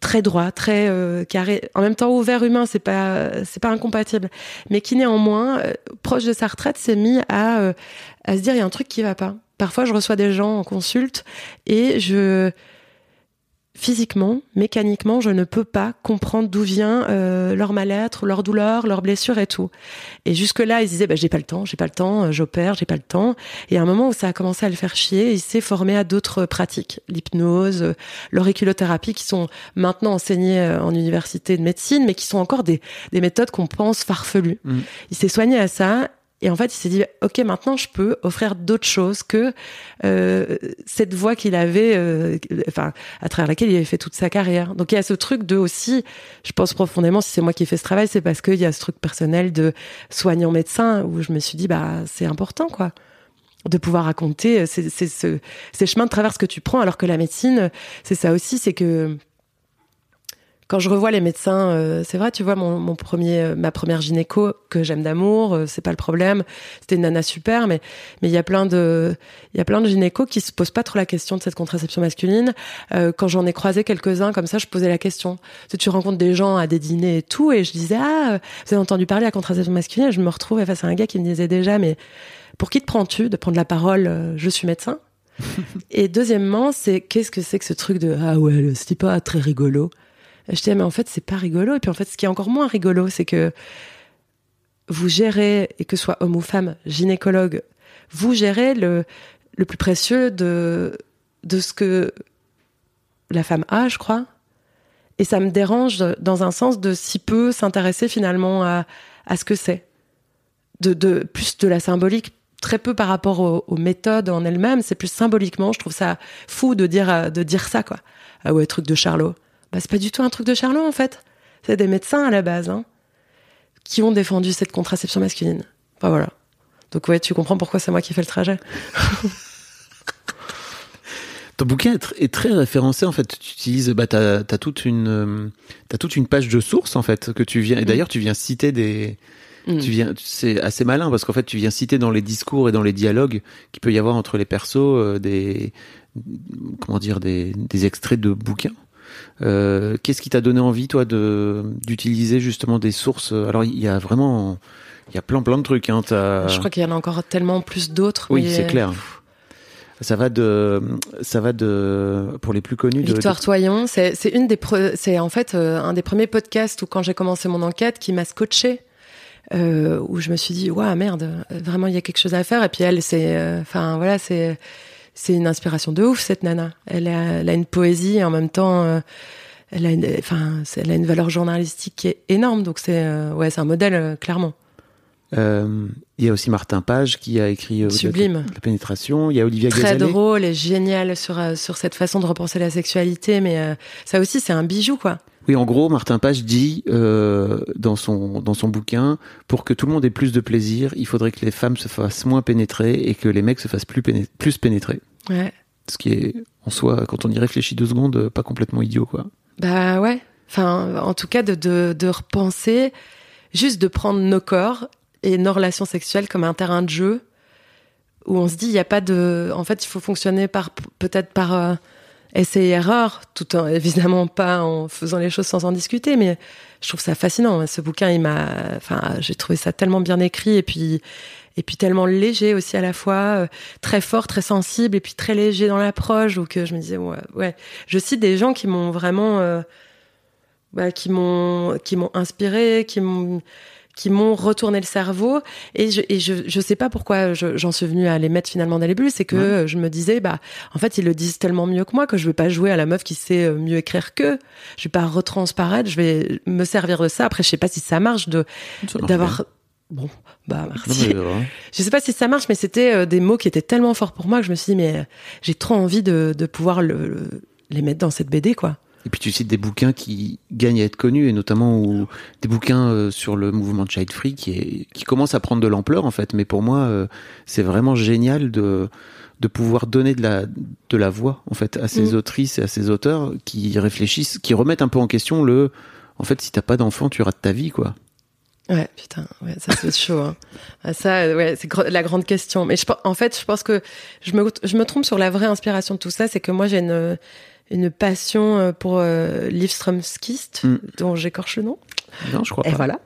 très droit, très euh, carré. En même temps, ouvert humain, c'est pas, c'est pas incompatible. Mais qui néanmoins, euh, proche de sa retraite, s'est mis à, euh, à se dire il y a un truc qui va pas. Parfois, je reçois des gens en consulte et je physiquement, mécaniquement, je ne peux pas comprendre d'où vient euh, leur mal-être, leur douleur, leur blessure et tout. Et jusque là, ils disaient bah, j'ai pas le temps, j'ai pas le temps, euh, j'opère, j'ai pas le temps. Et à un moment où ça a commencé à le faire chier, il s'est formé à d'autres pratiques, l'hypnose, euh, l'auriculothérapie, qui sont maintenant enseignées en université de médecine, mais qui sont encore des, des méthodes qu'on pense farfelues. Mm. Il s'est soigné à ça. Et en fait, il s'est dit, ok, maintenant je peux offrir d'autres choses que euh, cette voie qu'il avait, euh, enfin, à travers laquelle il avait fait toute sa carrière. Donc il y a ce truc de aussi, je pense profondément, si c'est moi qui ai fait ce travail, c'est parce qu'il y a ce truc personnel de soignant médecin où je me suis dit, bah c'est important quoi de pouvoir raconter ces, ces, ce- ces chemins de traverse que tu prends, alors que la médecine, c'est ça aussi, c'est que quand je revois les médecins, euh, c'est vrai, tu vois, mon, mon premier, euh, ma première gynéco que j'aime d'amour, euh, c'est pas le problème. C'était une nana super, mais mais il y a plein de, il y a plein de gynécos qui se posent pas trop la question de cette contraception masculine. Euh, quand j'en ai croisé quelques-uns comme ça, je posais la question. Tu, sais, tu rencontres des gens à des dîners et tout, et je disais ah, euh, vous avez entendu parler de la contraception masculine? Et Je me retrouvais face à un gars qui me disait déjà, mais pour qui te prends-tu de prendre la parole euh, Je suis médecin? et deuxièmement, c'est qu'est-ce que c'est que ce truc de ah ouais, le- c'est pas très rigolo. Je disais, mais en fait, c'est pas rigolo. Et puis, en fait, ce qui est encore moins rigolo, c'est que vous gérez, et que ce soit homme ou femme, gynécologue, vous gérez le, le plus précieux de, de ce que la femme a, je crois. Et ça me dérange dans un sens de si peu s'intéresser finalement à, à ce que c'est. De, de, plus de la symbolique, très peu par rapport aux, aux méthodes en elles-mêmes. C'est plus symboliquement, je trouve ça fou de dire, de dire ça, quoi. Ah ouais, truc de Charlot. Bah, c'est pas du tout un truc de Charlot, en fait. C'est des médecins à la base, hein, qui ont défendu cette contraception masculine. Enfin, voilà. Donc, ouais, tu comprends pourquoi c'est moi qui fais le trajet. Ton bouquin est, tr- est très référencé en fait. Tu utilises, bah, t'as as toute une, euh, toute une page de sources en fait que tu viens. Et d'ailleurs, tu viens citer des, Mm. tu viens, c'est assez malin parce qu'en fait, tu viens citer dans les discours et dans les dialogues qu'il peut y avoir entre les persos euh, des, comment dire, des, des extraits de bouquins. Euh, Qu'est-ce qui t'a donné envie, toi, de d'utiliser justement des sources? Alors, il y a vraiment, il y a plein plein de trucs. Hein. Je crois qu'il y en a encore tellement plus d'autres. oui, mais- c'est clair. Ça va de, ça va de, pour les plus connus. de- Victoire de- Toyon, c'est une des c'est en fait euh, un des premiers podcasts où quand j'ai commencé mon enquête qui m'a scotché euh, où je me suis dit waouh merde vraiment il y a quelque chose à faire et puis elle c'est enfin voilà c'est c'est une inspiration de ouf cette nana elle a, elle a une poésie et en même temps euh, elle a une enfin elle a une valeur journalistique qui est énorme donc c'est euh, ouais c'est un modèle euh, clairement il y a aussi Martin Page qui a écrit Sublime. la, la pénétration. Il y a Olivia très Gazalet. drôle et génial sur sur cette façon de repenser la sexualité mais ça aussi c'est un bijou quoi Oui, en gros, Martin Page dit euh, dans son dans son bouquin, pour que tout le monde ait plus de plaisir, il faudrait que les femmes se fassent moins pénétrer et que les mecs se fassent plus péné- plus pénétrer. ouais Ce qui est en soi, quand on y réfléchit deux secondes, euh, pas complètement idiot, quoi. Bah ouais. Enfin, en tout cas, de, de, de repenser, juste de prendre nos corps et nos relations sexuelles comme un terrain de jeu où on se dit, il n'y a pas de. En fait, il faut fonctionner par peut-être par euh, essai erreur, tout en évidemment pas en faisant les choses sans en discuter, mais je trouve ça fascinant. Ce bouquin, il m'a. Enfin, j'ai trouvé ça tellement bien écrit et puis. Et puis tellement léger aussi à la fois, euh, très fort, très sensible, et puis très léger dans l'approche, où que je me disais, ouais, ouais. Je cite des gens qui m'ont vraiment euh, bah, qui m'ont qui m'ont inspiré, qui m'ont qui m'ont retourné le cerveau. Et je et je je sais pas pourquoi je- j'en suis venue à les mettre finalement dans les bulles. C'est que euh, je me disais bah en fait ils le disent tellement mieux que moi que je vais pas jouer à la meuf qui sait euh, mieux écrire qu'eux. Je vais pas retransparaître je vais me servir de ça. Après je sais pas si ça marche de d'avoir bon bah merci. Non, je sais pas si ça marche, mais c'était euh, des mots qui étaient tellement forts pour moi que je me suis dit, mais j'ai trop envie de, de pouvoir le, le- les mettre dans cette BD, quoi. Et puis tu cites des bouquins qui gagnent à être connus, et notamment où, des bouquins euh, sur le mouvement de Child Free qui, est, qui commence à prendre de l'ampleur en fait. Mais pour moi, euh, c'est vraiment génial de, de pouvoir donner de la, de la voix en fait à ces Mm. autrices et à ces auteurs qui réfléchissent, qui remettent un peu en question le. En fait, si t'as pas d'enfant, tu rates ta vie quoi. Ouais, putain, ouais, ça c'est chaud. Hein. Ah, Ça, ouais, c'est la grande question. Mais je, en fait, je pense que je me, je me trompe sur la vraie inspiration de tout ça. C'est que moi, j'ai une, une passion euh, pour euh, Liv Strömskist, Mm. dont j'écorche le nom. Non, je crois Et pas. voilà.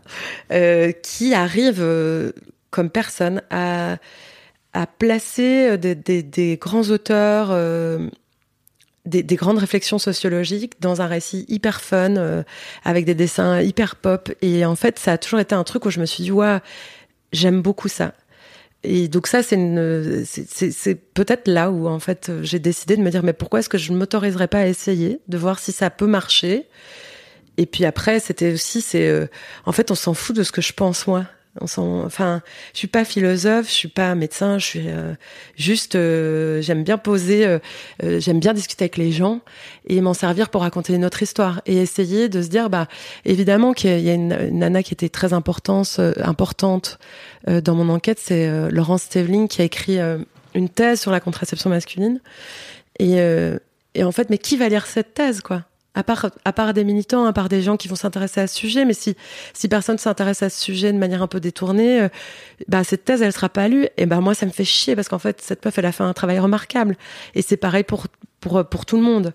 Euh, qui arrive euh, comme personne à, à placer euh, des, des, des grands auteurs, euh, des, des grandes réflexions sociologiques dans un récit hyper fun, euh, avec des dessins hyper pop. Et en fait, ça a toujours été un truc où je me suis dit, ouais, j'aime beaucoup ça. Et donc ça, c'est une, c'est- peut-être là où en fait j'ai décidé de me dire mais pourquoi est-ce que je ne m'autoriserais pas à essayer, de voir si ça peut marcher? Et puis après, c'était aussi, c'est, euh, en fait, on s'en fout de ce que je pense moi. On s'en, enfin, je suis pas philosophe, je suis pas médecin, je suis euh, juste, euh, j'aime bien poser, euh, euh, j'aime bien discuter avec les gens et m'en servir pour raconter une autre histoire et essayer de se dire, bah, évidemment qu'il y a une, une nana qui était très importante, euh, importante euh, dans mon enquête, c'est Laurence Steveling qui a écrit une thèse sur la contraception masculine et, et en fait, mais qui va lire cette thèse, quoi? À part, à part des militants, à part des gens qui vont s'intéresser à ce sujet, mais si, si personne s'intéresse à ce sujet de manière un peu détournée, euh, bah, cette thèse, elle sera pas lue. Et ben, moi, ça me fait chier parce qu'en fait, cette meuf, elle a fait un travail remarquable. Et c'est pareil pour, pour, pour tout le monde.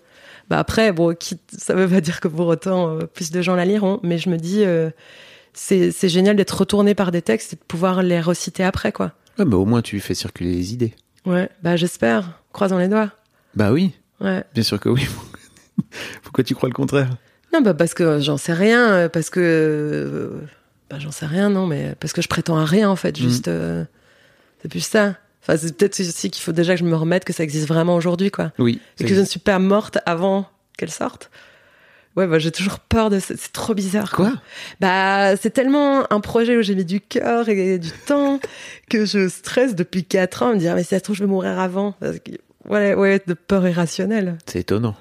Bah, après, bon, quitte, ça veut pas dire que pour autant, euh, plus de gens la liront, mais je me dis, euh, c'est, c'est génial d'être retourné par des textes et de pouvoir les reciter après, quoi. Ouais, bah, au moins tu fais circuler les idées. Ouais, bah, j'espère. Croisons les doigts. Bah oui, Ouais. bien sûr que oui. Pourquoi tu crois le contraire? Non, bah parce que j'en sais rien, euh, parce que euh, bah j'en sais rien, non, mais parce que je prétends à rien en fait, juste euh, c'est plus ça. Enfin, c'est peut-être aussi qu'il faut déjà que je me remette que ça existe vraiment aujourd'hui, quoi, Oui. et que je ne suis pas morte avant qu'elle sorte. Ouais, bah j'ai toujours peur de ça. C'est trop bizarre. Quoi Bah, c'est tellement un projet où j'ai mis du cœur et du temps que je stresse depuis quatre ans. Me dire, mais si ça se trouve, je vais mourir avant. Parce que, ouais, ouais, de peur irrationnelle. C'est étonnant.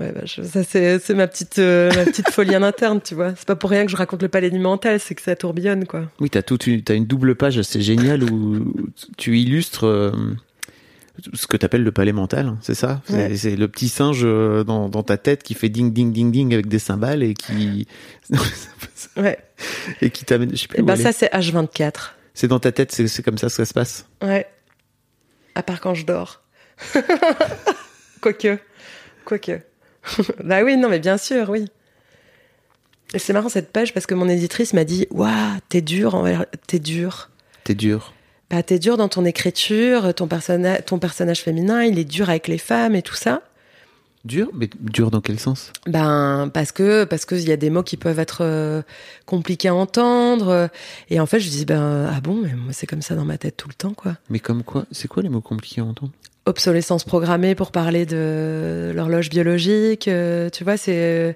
Ouais, bah, je- ça c'est c'est ma petite euh, ma petite folie en interne, tu vois. C'est pas pour rien que je raconte le palais du mental, c'est que ça tourbillonne quoi. Oui, t'as toute une, t'as une double page assez géniale où tu illustres euh, ce que t'appelles le palais mental, hein, c'est ça? C'est Ouais. c'est le petit singe euh, dans, dans ta tête qui fait ding ding ding ding avec des cymbales et qui Ouais. et qui t'amène. Je sais plus Et où ben aller. ça, c'est H24. C'est dans ta tête, c'est c'est comme ça que ça se passe? Ouais. À part quand je dors. Quoique. Quoique. bah oui, non, mais bien sûr, oui. Et c'est marrant cette page parce que mon éditrice m'a dit Waouh, t'es dur, envers- t'es dur. T'es dur. Bah, t'es dur dans ton écriture, ton, personna- ton personnage féminin, il est dur avec les femmes et tout ça. Dur, mais dur dans quel sens? Ben parce que parce que il y a des mots qui peuvent être euh, compliqués à entendre euh, et en fait je dis ben ah bon mais moi c'est comme ça dans ma tête tout le temps quoi. Mais comme quoi C'est quoi les mots compliqués à entendre? Obsolescence programmée pour parler de l'horloge biologique. euh, tu vois, c'est. euh,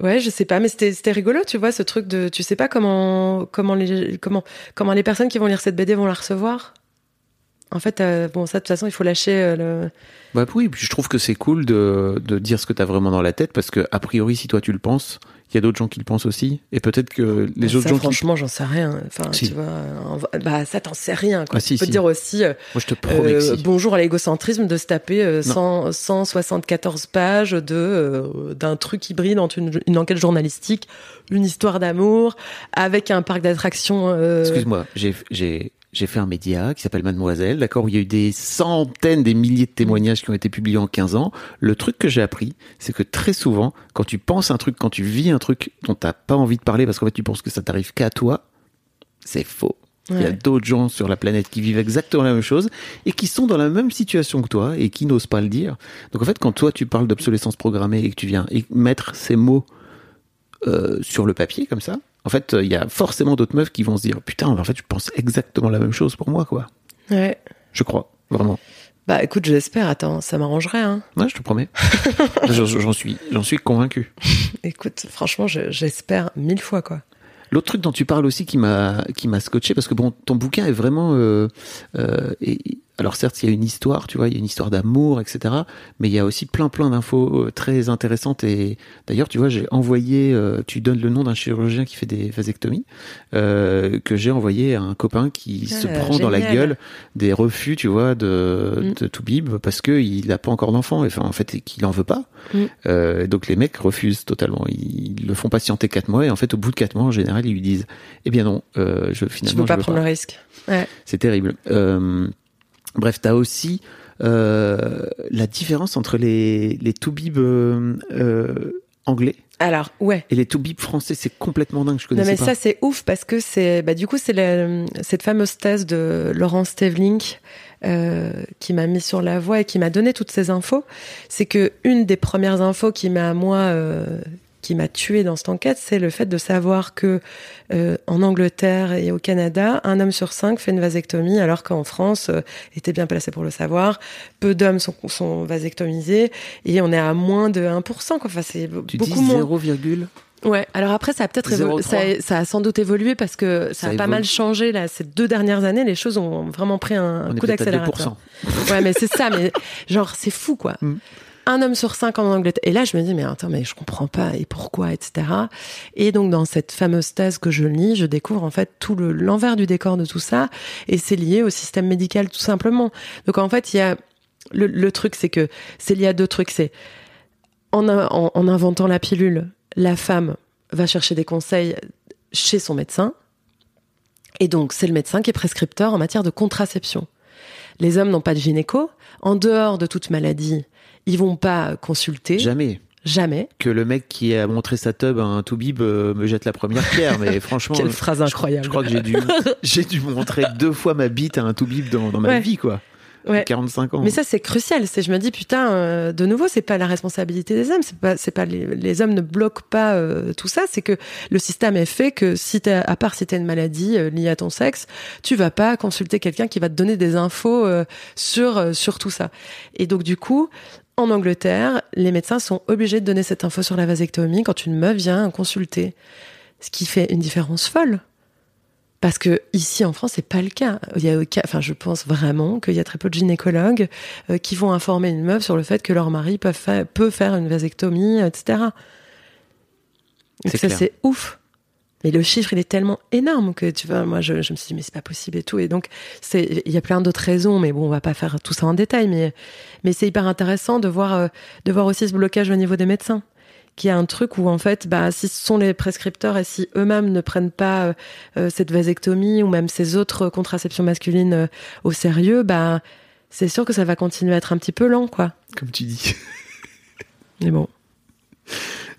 Ouais, je sais pas, mais c'était rigolo, tu vois, ce truc de. Tu sais pas comment, comment, les, comment, comment les personnes qui vont lire cette BD vont la recevoir. En fait, euh, bon, ça, de toute façon, il faut lâcher le. Bah oui, puis je trouve que c'est cool de, de dire ce que t'as vraiment dans la tête parce que a priori, si toi tu le penses, il y a d'autres gens qui le pensent aussi et peut-être que les ça, autres gens qui franchement, j'en sais rien. Enfin, Si. tu vois, bah, ça, t'en sais rien, quoi. Ah, si, tu peux si. dire aussi. euh, Moi, je te promets que Euh, bonjour à l'égocentrisme de se taper euh, 100 174 pages de euh, d'un truc hybride entre une, une enquête journalistique, une histoire d'amour, avec un parc d'attractions. euh, Excuse-moi, j'ai j'ai fait un média qui s'appelle Mademoiselle, d'accord, où il y a eu des centaines, des milliers de témoignages qui ont été publiés en 15 ans. Le truc que j'ai appris, c'est que très souvent, quand tu penses un truc, quand tu vis un truc dont t'as pas envie de parler parce qu'en fait tu penses que ça t'arrive qu'à toi, c'est faux. Il y a d'autres gens sur la planète qui vivent exactement la même chose et qui sont dans la même situation que toi et qui n'osent pas le dire. Donc en fait, quand toi tu parles d'obsolescence programmée et que tu viens et mettre ces mots euh, sur le papier comme ça, en fait, il y a forcément d'autres meufs qui vont se dire putain, en fait, je pense exactement la même chose pour moi, quoi. Ouais. Je crois, vraiment. Bah écoute, j'espère. Attends, ça m'arrangerait. Hein. Ouais, je te promets. J'en suis, j'en suis convaincu. Écoute, franchement, je- j'espère mille fois quoi. L'autre truc dont tu parles aussi qui m'a qui m'a scotché parce que bon ton bouquin est vraiment euh, euh, alors certes il y a une histoire tu vois il y a une histoire d'amour etc mais il y a aussi plein plein d'infos euh, très intéressantes et d'ailleurs tu vois j'ai envoyé euh, tu donnes le nom d'un chirurgien qui fait des vasectomies euh, que j'ai envoyé à un copain qui se Ah, prend dans la gueule des refus tu vois de Mm. de Toubib parce que il n'a pas encore d'enfant enfin en fait qu'il en veut pas Mm. euh, donc les mecs refusent totalement. Ils, le font patienter quatre mois et en fait au bout de quatre mois en général ils lui disent eh bien non, euh, je Tu finalement veux pas je veux prendre le risque. Ouais. C'est terrible. Euh, bref, t'as aussi euh, la différence entre les les toubibs euh, euh, anglais Alors ouais. et les toubibs français. C'est complètement dingue. Je Non connaissais mais pas. ça c'est ouf parce que c'est bah du coup c'est cette fameuse thèse de Laurence Stevlink euh, qui m'a mis sur la voie et qui m'a donné toutes ces infos. C'est que une des premières infos qui m'a moi euh, qui m'a tué dans cette enquête, c'est le fait de savoir que euh, en Angleterre et au Canada, un homme sur cinq fait une vasectomie, alors qu'en France, euh, était bien placé pour le savoir, peu d'hommes sont, sont vasectomisés et on est à moins de 1%. Quoi. Enfin, c'est beaucoup moins. 0, virgule Ouais, alors après, ça a peut-être évolué, 0,3. ça, a- ça a sans doute évolué parce que ça, Ça a pas mal changé là. Ces deux dernières années, les choses ont vraiment pris un on coup d'accélérateur. 2%. Ouais, mais c'est ça, mais genre, c'est fou quoi. Mm. Un homme sur cinq en Angleterre. Et là, je me dis, mais attends, mais je comprends pas, et pourquoi, etc. Et donc, dans cette fameuse thèse que je lis, je découvre en fait tout le, l'envers du décor de tout ça, et c'est lié au système médical tout simplement. Donc, en fait, il y a, le, truc, c'est que c'est lié à deux trucs. C'est en inventant la pilule, la femme va chercher des conseils chez son médecin. Et donc, c'est le médecin qui est prescripteur en matière de contraception. Les hommes n'ont pas de gynéco. En dehors de toute maladie, ils vont pas consulter. Jamais. Jamais. Que le mec qui a montré sa tub à un toubib euh, me jette la première pierre, mais franchement. Quelle phrase je- incroyable. Je, crois que j'ai dû, j'ai dû montrer deux fois ma bite à un toubib dans, dans ma Ouais. vie, quoi. Ouais. 45 ans. Mais ça, c'est crucial. C'est, je me dis, putain, euh, de nouveau, c'est pas la responsabilité des hommes. C'est pas, c'est pas les, les hommes ne bloquent pas euh, tout ça. C'est que le système est fait que si t'as, à part si t'as une maladie euh, liée à ton sexe, tu vas pas consulter quelqu'un qui va te donner des infos euh, sur euh, sur tout ça. Et donc du coup. En Angleterre, les médecins sont obligés de donner cette info sur la vasectomie quand une meuf vient consulter. Ce qui fait une différence folle. Parce que ici en France, c'est pas le cas. Il y a, enfin, je pense vraiment qu'il y a très peu de gynécologues euh, qui vont informer une meuf sur le fait que leur mari peut, fa- peut faire une vasectomie, etc. Donc ça, c'est ouf. Mais le chiffre, il est tellement énorme que tu vois, moi, je, je me suis dit, mais c'est pas possible et tout. Et donc, c'est, il y a plein d'autres raisons, mais bon, on va pas faire tout ça en détail, mais, mais c'est hyper intéressant de voir, euh, de voir aussi ce blocage au niveau des médecins. Qui a un truc où, en fait, bah, si ce sont les prescripteurs et si eux-mêmes ne prennent pas euh, euh, cette vasectomie ou même ces autres contraceptions masculines euh, au sérieux, bah, c'est sûr que ça va continuer à être un petit peu lent, quoi. Comme tu dis. Mais bon.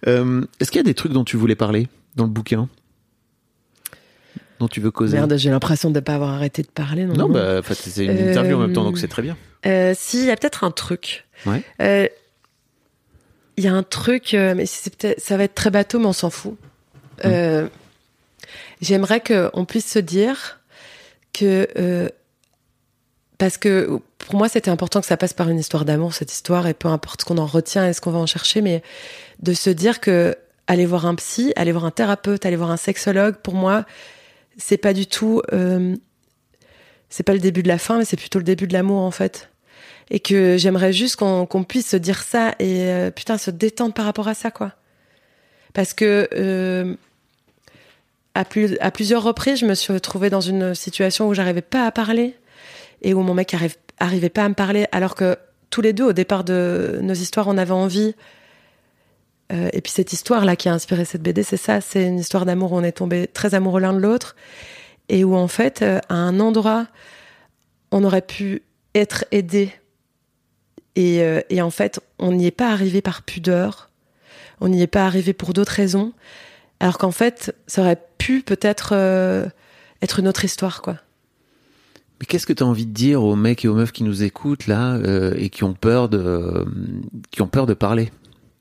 Euh, Est-ce qu'il y a des trucs dont tu voulais parler dans le bouquin? Dont tu veux causer? Merde, j'ai l'impression de ne pas avoir arrêté de parler. Non, Non, bah, c'est une interview en même temps, donc c'est très bien. Si, il y a peut-être un truc. Ouais. Il y a un truc, euh, mais ça va être très bateau, mais on s'en fout. Euh, J'aimerais qu'on puisse se dire que, euh, parce que pour moi, c'était important que ça passe par une histoire d'amour, cette histoire, et peu importe ce qu'on en retient et ce qu'on va en chercher, mais de se dire que aller voir un psy, aller voir un thérapeute, aller voir un sexologue, pour moi, c'est pas du tout, c'est pas le début de la fin, mais c'est plutôt le début de l'amour en fait et que j'aimerais juste qu'on puisse se dire ça et euh, putain se détendre par rapport à ça quoi. Parce que euh, à, plus, à plusieurs reprises je me suis retrouvée dans une situation où j'arrivais pas à parler et où mon mec arrive, arrivait pas à me parler alors que tous les deux au départ de nos histoires on avait envie Euh, et puis cette histoire là qui a inspiré cette BD c'est ça c'est une histoire d'amour où on est tombé très amoureux l'un de l'autre et où en fait à un endroit on aurait pu être aidé et, euh, et en fait, on n'y est pas arrivé par pudeur, on n'y est pas arrivé pour d'autres raisons, alors qu'en fait, ça aurait pu peut-être euh, être une autre histoire, quoi. Mais qu'est-ce que tu as envie de dire aux mecs et aux meufs qui nous écoutent là euh, et qui ont peur de qui ont peur de parler?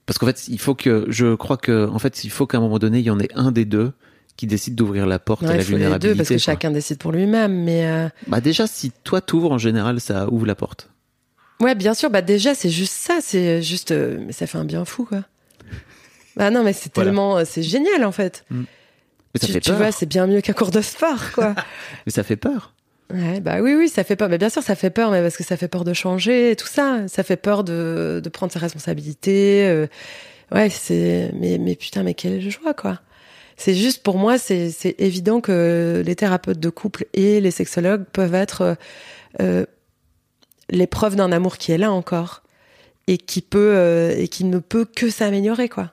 Parce qu'en fait, il faut que je crois que en fait, il faut qu'à un moment donné, il y en ait un des deux qui décide d'ouvrir la porte Ouais, à la il faut les vulnérabilité. deux parce que quoi. chacun décide pour lui-même, mais euh, Bah déjà, si toi t'ouvres en général, ça ouvre la porte. Ouais, bien sûr. Bah déjà, c'est juste ça, c'est juste, euh, mais ça fait un bien fou, quoi. Bah non, mais c'est Voilà. tellement, euh, c'est génial en fait. Mais ça tu fait tu peur. vois, c'est bien mieux qu'un cours de sport, quoi. Mais ça fait peur. Ouais, bah oui, oui, ça fait peur. Mais bien sûr, ça fait peur, mais parce que ça fait peur de changer et tout ça. Ça fait peur de, de prendre ses responsabilités. euh, ouais, c'est. Mais, mais putain, mais quelle joie, quoi. C'est juste pour moi, c'est c'est évident que les thérapeutes de couple et les sexologues peuvent être euh, euh, l'épreuve d'un amour qui est là encore et qui peut euh, et qui ne peut que s'améliorer, quoi.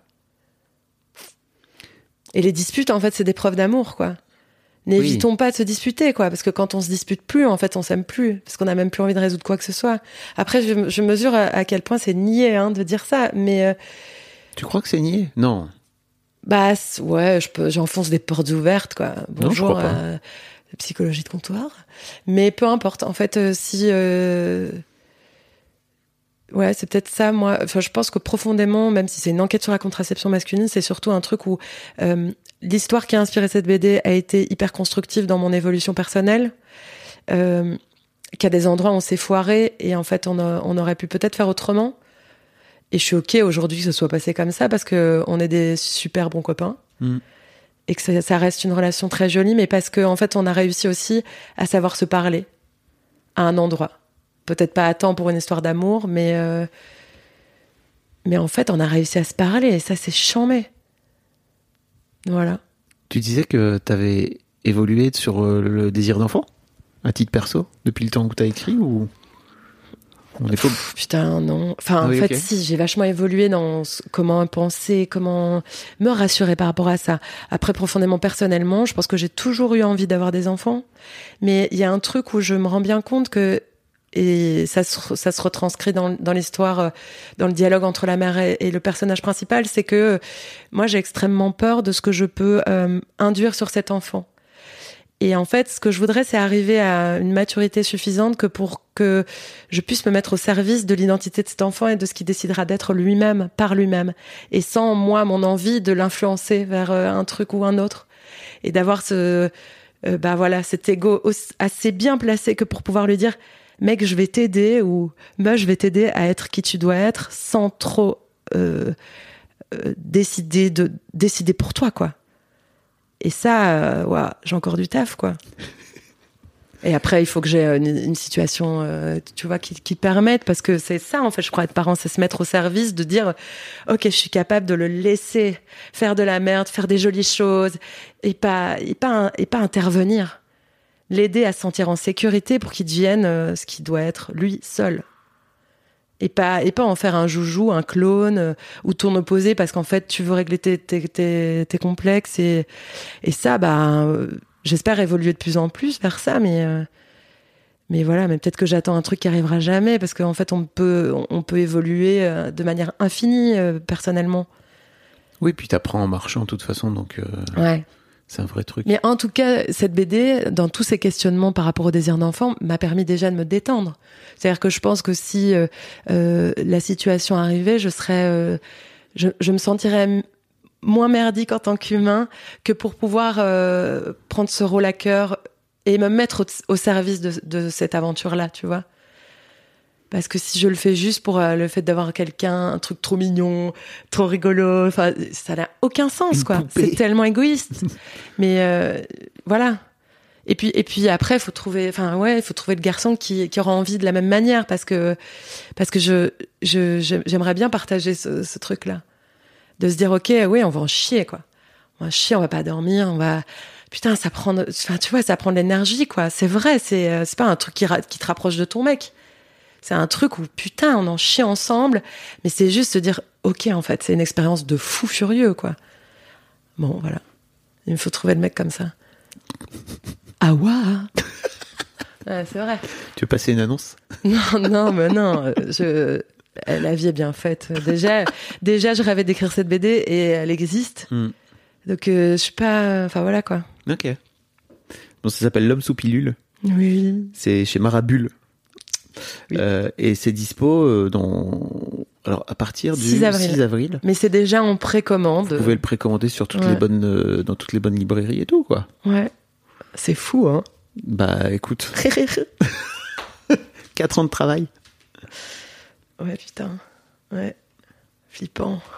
Et les disputes, en fait, c'est des preuves d'amour, quoi. N'évitons pas de se disputer, quoi, parce que quand on se dispute plus, en fait, on s'aime plus, parce qu'on n'a même plus envie de résoudre quoi que ce soit. Après, je, je mesure à, à quel point c'est niais hein, de dire ça, mais euh, Tu crois que c'est nié Non. bah ouais, je peux, j'enfonce des portes ouvertes, quoi. je Bonjour, crois pas. euh, psychologie de comptoir. Mais peu importe, en fait, euh, si euh, ouais, c'est peut-être ça, moi. Enfin, je pense que profondément, même si c'est une enquête sur la contraception masculine, c'est surtout un truc où euh, l'histoire qui a inspiré cette BD a été hyper constructive dans mon évolution personnelle. Qu'à des endroits on s'est foiré et en fait on, aurait pu peut-être faire autrement. Et je suis ok aujourd'hui que ce soit passé comme ça parce que on est des super bons copains Mm. Et que ça, reste une relation très jolie, mais parce que en fait on a réussi aussi à savoir se parler à un endroit. Peut-être pas à temps pour une histoire d'amour, mais euh, mais en fait on a réussi à se parler et ça c'est chambé. Voilà. Tu disais que t'avais évolué sur euh, le désir d'enfant à titre perso depuis le temps que t'as écrit ou? On est Putain, non. Enfin, oui, en fait, si, j'ai vachement évolué dans comment penser, comment me rassurer par rapport à ça. Après, profondément, personnellement, je pense que j'ai toujours eu envie d'avoir des enfants. Mais il y a un truc où je me rends bien compte que, et ça se, ça se retranscrit dans, dans l'histoire, euh, dans le dialogue entre la mère et, et le personnage principal, c'est que euh, moi, j'ai extrêmement peur de ce que je peux euh, induire sur cet enfant. Et en fait, ce que je voudrais, c'est arriver à une maturité suffisante que pour que je puisse me mettre au service de l'identité de cet enfant et de ce qu'il décidera d'être lui-même, par lui-même, et sans moi mon envie de l'influencer vers euh, un truc ou un autre, et d'avoir ce, euh, bah voilà, cet ego assez bien placé que pour pouvoir lui dire, mec, je vais t'aider ou moi, je vais t'aider à être qui tu dois être, sans trop euh, euh, décider de décider pour toi, quoi. Et ça, euh, ouah, j'ai encore du taf, quoi. Et après, il faut que j'ai une, une situation, euh, tu vois, qui, qui permette, parce que c'est ça, en fait, je crois, être parent, c'est se mettre au service, de dire, ok, je suis capable de le laisser faire de la merde, faire des jolies choses, et pas, et pas, et pas intervenir. L'aider à se sentir en sécurité pour qu'il devienne euh, ce qu'il doit être, lui, seul. Et pas, et pas en faire un joujou, un clone, euh, ou ton opposé, parce qu'en fait, tu veux régler tes, tes, tes, tes complexes, et, et ça, bah, euh, j'espère évoluer de plus en plus vers ça, mais euh, mais voilà, mais peut-être que j'attends un truc qui arrivera jamais parce qu'en fait on peut on peut évoluer de manière infinie personnellement. Oui, puis t'apprends en marchant de toute façon, donc Ouais. C'est un vrai truc. Mais en tout cas, cette BD, dans tous ces questionnements par rapport au désir d'enfant, m'a permis déjà de me détendre. C'est-à-dire que je pense que si euh, euh, la situation arrivait, je serais, euh, je, je me sentirais moins merdique en tant qu'humain que pour pouvoir euh, prendre ce rôle à cœur et me mettre au, au service de, de cette aventure-là, tu vois. Parce que si je le fais juste pour euh, le fait d'avoir quelqu'un, un truc trop mignon, trop rigolo, enfin, ça n'a aucun sens, Une quoi. C'est tellement égoïste. Mais euh, voilà. Et puis, et puis après, il faut trouver, enfin ouais, il faut trouver le garçon qui, qui aura envie de la même manière, parce que, parce que je, je, j'aimerais bien partager ce, ce truc-là, de se dire, ok, oui, on va en chier, quoi. On va en chier, on va pas dormir, on va, putain, ça prend, enfin, tu vois, ça prend de l'énergie, quoi. C'est vrai, c'est, euh, c'est pas un truc qui te rapproche de ton mec. C'est un truc où, putain, on en chie ensemble, mais c'est juste se dire, ok, en fait, c'est une expérience de fou furieux, quoi. Bon, voilà. Il me faut trouver le mec comme ça. Ah ouais Ouais, c'est vrai. Tu veux passer une annonce? Non, non, mais non. euh, Je... La vie est bien faite. Déjà, déjà, je rêvais d'écrire cette BD et elle existe. Hmm. Donc, euh, je suis pas. Enfin, voilà quoi. Ok. Donc ça s'appelle L'homme sous pilule. Oui. C'est chez Marabule. Oui. Euh, et c'est dispo euh, dans alors à partir du 6 avril. 6 avril. Mais c'est déjà en précommande. Vous pouvez le précommander sur toutes Ouais. les bonnes euh, dans toutes les bonnes librairies et tout quoi. Ouais. C'est fou, hein. Bah écoute, 4 ans de travail. ouais, putain. Ouais. Flippant.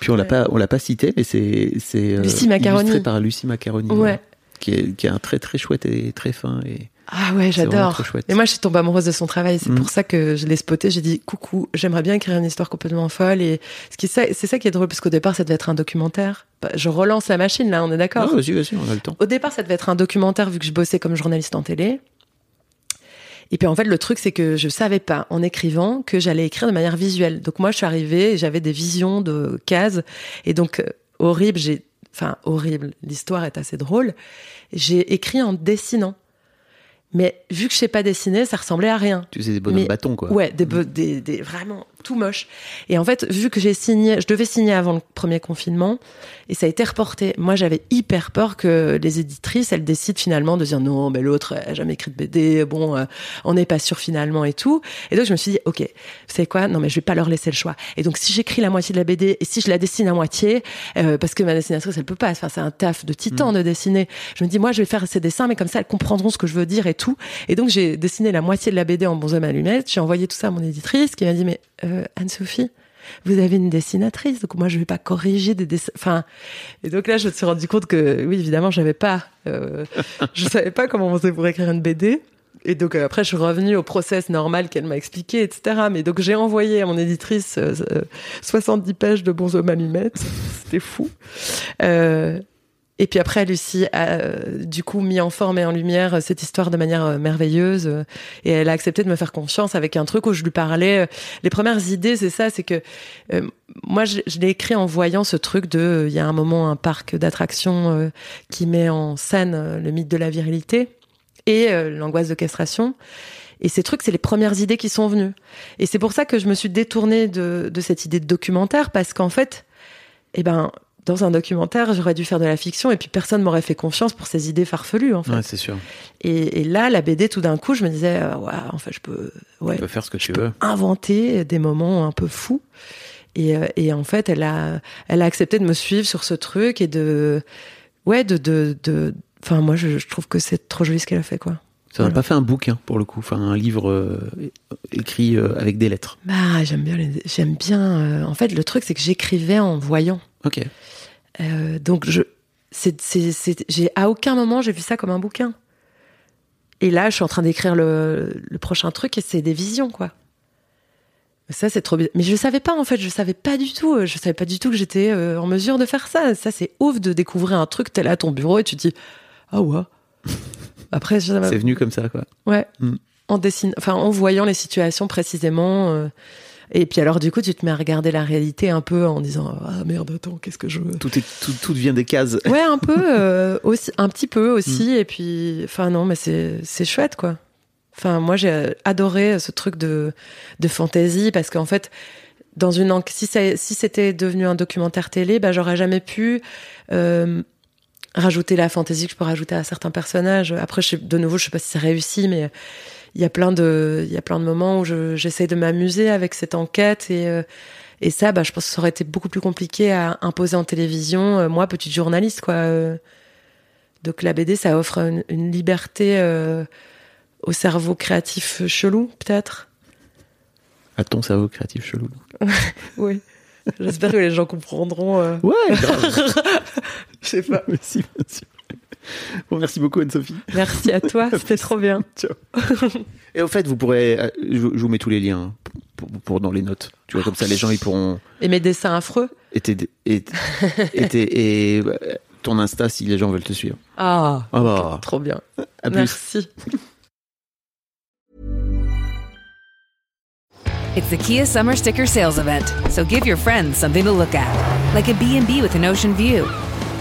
Puis on l'a Ouais. pas on l'a pas cité mais c'est c'est euh, illustré par Lucie Macaroni. Ouais. Qui est qui est un très très chouette et très fin et Ah ouais, j'adore. Et moi, je suis tombée amoureuse de son travail. C'est Mm. pour ça que je l'ai spoté. J'ai dit, coucou, j'aimerais bien écrire une histoire complètement folle. Et ce qui, c'est ça qui est drôle, parce qu'au départ, ça devait être un documentaire. Bah, Je relance la machine, là, on est d'accord. Vas-y vas-y, on a le temps. Au départ, ça devait être un documentaire, vu que je bossais comme journaliste en télé. Et puis en fait, le truc, c'est que je savais pas, en écrivant, que j'allais écrire de manière visuelle. Donc moi, je suis arrivée, j'avais des visions de cases. Et donc, euh, horrible, j'ai... Enfin, horrible, l'histoire est assez drôle. J'ai écrit en dessinant. Mais vu que je sais pas dessiner, ça ressemblait à rien. Tu faisais des bonhommes Mais- bâtons quoi. Ouais, des, be- des, des- vraiment tout moche. Et en fait, vu que j'ai signé, je devais signer avant le premier confinement, et ça a été reporté. Moi, j'avais hyper peur que les éditrices, elles décident finalement de dire non, mais l'autre a jamais écrit de BD, bon, euh, on n'est pas sûr finalement et tout. Et donc je me suis dit, ok, vous savez quoi? Non, mais je vais pas leur laisser le choix. Et donc si j'écris la moitié de la BD et si je la dessine à moitié, euh, parce que ma dessinatrice, elle peut pas. Enfin, c'est un taf de titan de dessiner. Je me dis, moi, je vais faire ces dessins, mais comme ça, elles comprendront ce que je veux dire et tout. Et donc j'ai dessiné la moitié de la BD en bonhomme allumette. J'ai envoyé tout ça à mon éditrice qui m'a dit, mais euh, Anne-Sophie, vous avez une dessinatrice, donc moi je vais pas corriger des dessins. Enfin, et donc là je me suis rendu compte que oui évidemment j'avais pas, euh, je savais pas comment on faisait pour écrire une BD. Et donc euh, après je suis revenue au process normal qu'elle m'a expliqué, etc. Mais donc j'ai envoyé à mon éditrice euh, euh, 70 pages de bons hommes allumettes, c'était fou. Et puis après, Lucie a euh, du coup mis en forme et en lumière euh, cette histoire de manière euh, merveilleuse. Et elle a accepté de me faire confiance avec un truc où je lui parlais. Les premières idées, c'est ça, c'est que moi, je, je l'ai écrit en voyant ce truc de, il y a un moment, un parc d'attractions qui met en scène le mythe de la virilité et l'angoisse de castration. Et ces trucs, c'est les premières idées qui sont venues. Et c'est pour ça que je me suis détournée de, de cette idée de documentaire, parce qu'en fait, eh ben, dans un documentaire, j'aurais dû faire de la fiction, et puis personne m'aurait fait confiance pour ces idées farfelues, en fait. Ouais, c'est sûr. Et, et là, la BD, tout d'un coup, je me disais, euh, ouais, en fait, je peux, ouais, Tu peux faire ce que tu veux. inventer des moments un peu fous. Et, euh, et en fait, elle a, elle a accepté de me suivre sur ce truc et de, ouais, de, de, de, enfin, moi, je, je trouve que c'est trop joli ce qu'elle a fait, quoi. Ça n'a Voilà. pas fait un bouquin pour le coup, enfin un livre euh, écrit euh, avec des lettres. Bah, j'aime bien, j'aime bien. euh, en fait, le truc, c'est que j'écrivais en voyant. Ok. Euh, donc, je, j'ai, à aucun moment, j'ai vu ça comme un bouquin. Et là, je suis en train d'écrire le, le prochain truc et c'est des visions, quoi. Ça, c'est trop bien. Mais je savais pas, en fait. Je savais pas du tout. Je savais pas du tout que j'étais euh, en mesure de faire ça. Ça, c'est ouf de découvrir un truc. T'es là à ton bureau et tu te dis, ah ouais. Après, C'est venu comme ça, quoi. Ouais. Mm. En enfin, en voyant les situations précisément. euh, et puis alors, du coup, tu te mets à regarder la réalité un peu en disant, ah merde, attends, qu'est-ce que je veux? Tout, est, tout, tout devient des cases. Ouais, un peu, euh, aussi, un petit peu aussi. Et puis, enfin, non, mais c'est, c'est chouette, quoi. Enfin, moi, j'ai adoré ce truc de, de fantasy parce qu'en fait, dans une, si, ça- si c'était devenu un documentaire télé, bah, j'aurais jamais pu, euh, rajouter la fantaisie que je peux rajouter à certains personnages. Après, je de nouveau, je sais pas si c'est réussi, mais il y a plein de, il y a plein de moments où je, j'essaie de m'amuser avec cette enquête et, euh, et ça, bah, je pense que ça aurait été beaucoup plus compliqué à imposer en télévision. Euh, moi, petite journaliste, quoi. euh. Donc la BD, ça offre une, une liberté euh, au cerveau créatif chelou, peut-être. À ton cerveau créatif chelou. Oui. J'espère que les gens comprendront. euh. Ouais, grave. Je sais pas. merci, bien sûr. Bon, merci beaucoup, Anne-Sophie. Merci à toi, c'était trop bien. Ciao. Et au fait, vous pourrez. euh, Je, vous mets tous les liens hein, pour, pour- dans les notes. Tu vois, comme ça, les gens, ils pourront. Et mes dessins affreux. Et, et, et, et, euh, ton Insta si les gens veulent te suivre. Ah, Ah bah, trop bien. à plus. Merci. It's the Kia Summer Sticker Sales Event, so give your friends something to look at, like a B&B with an ocean view,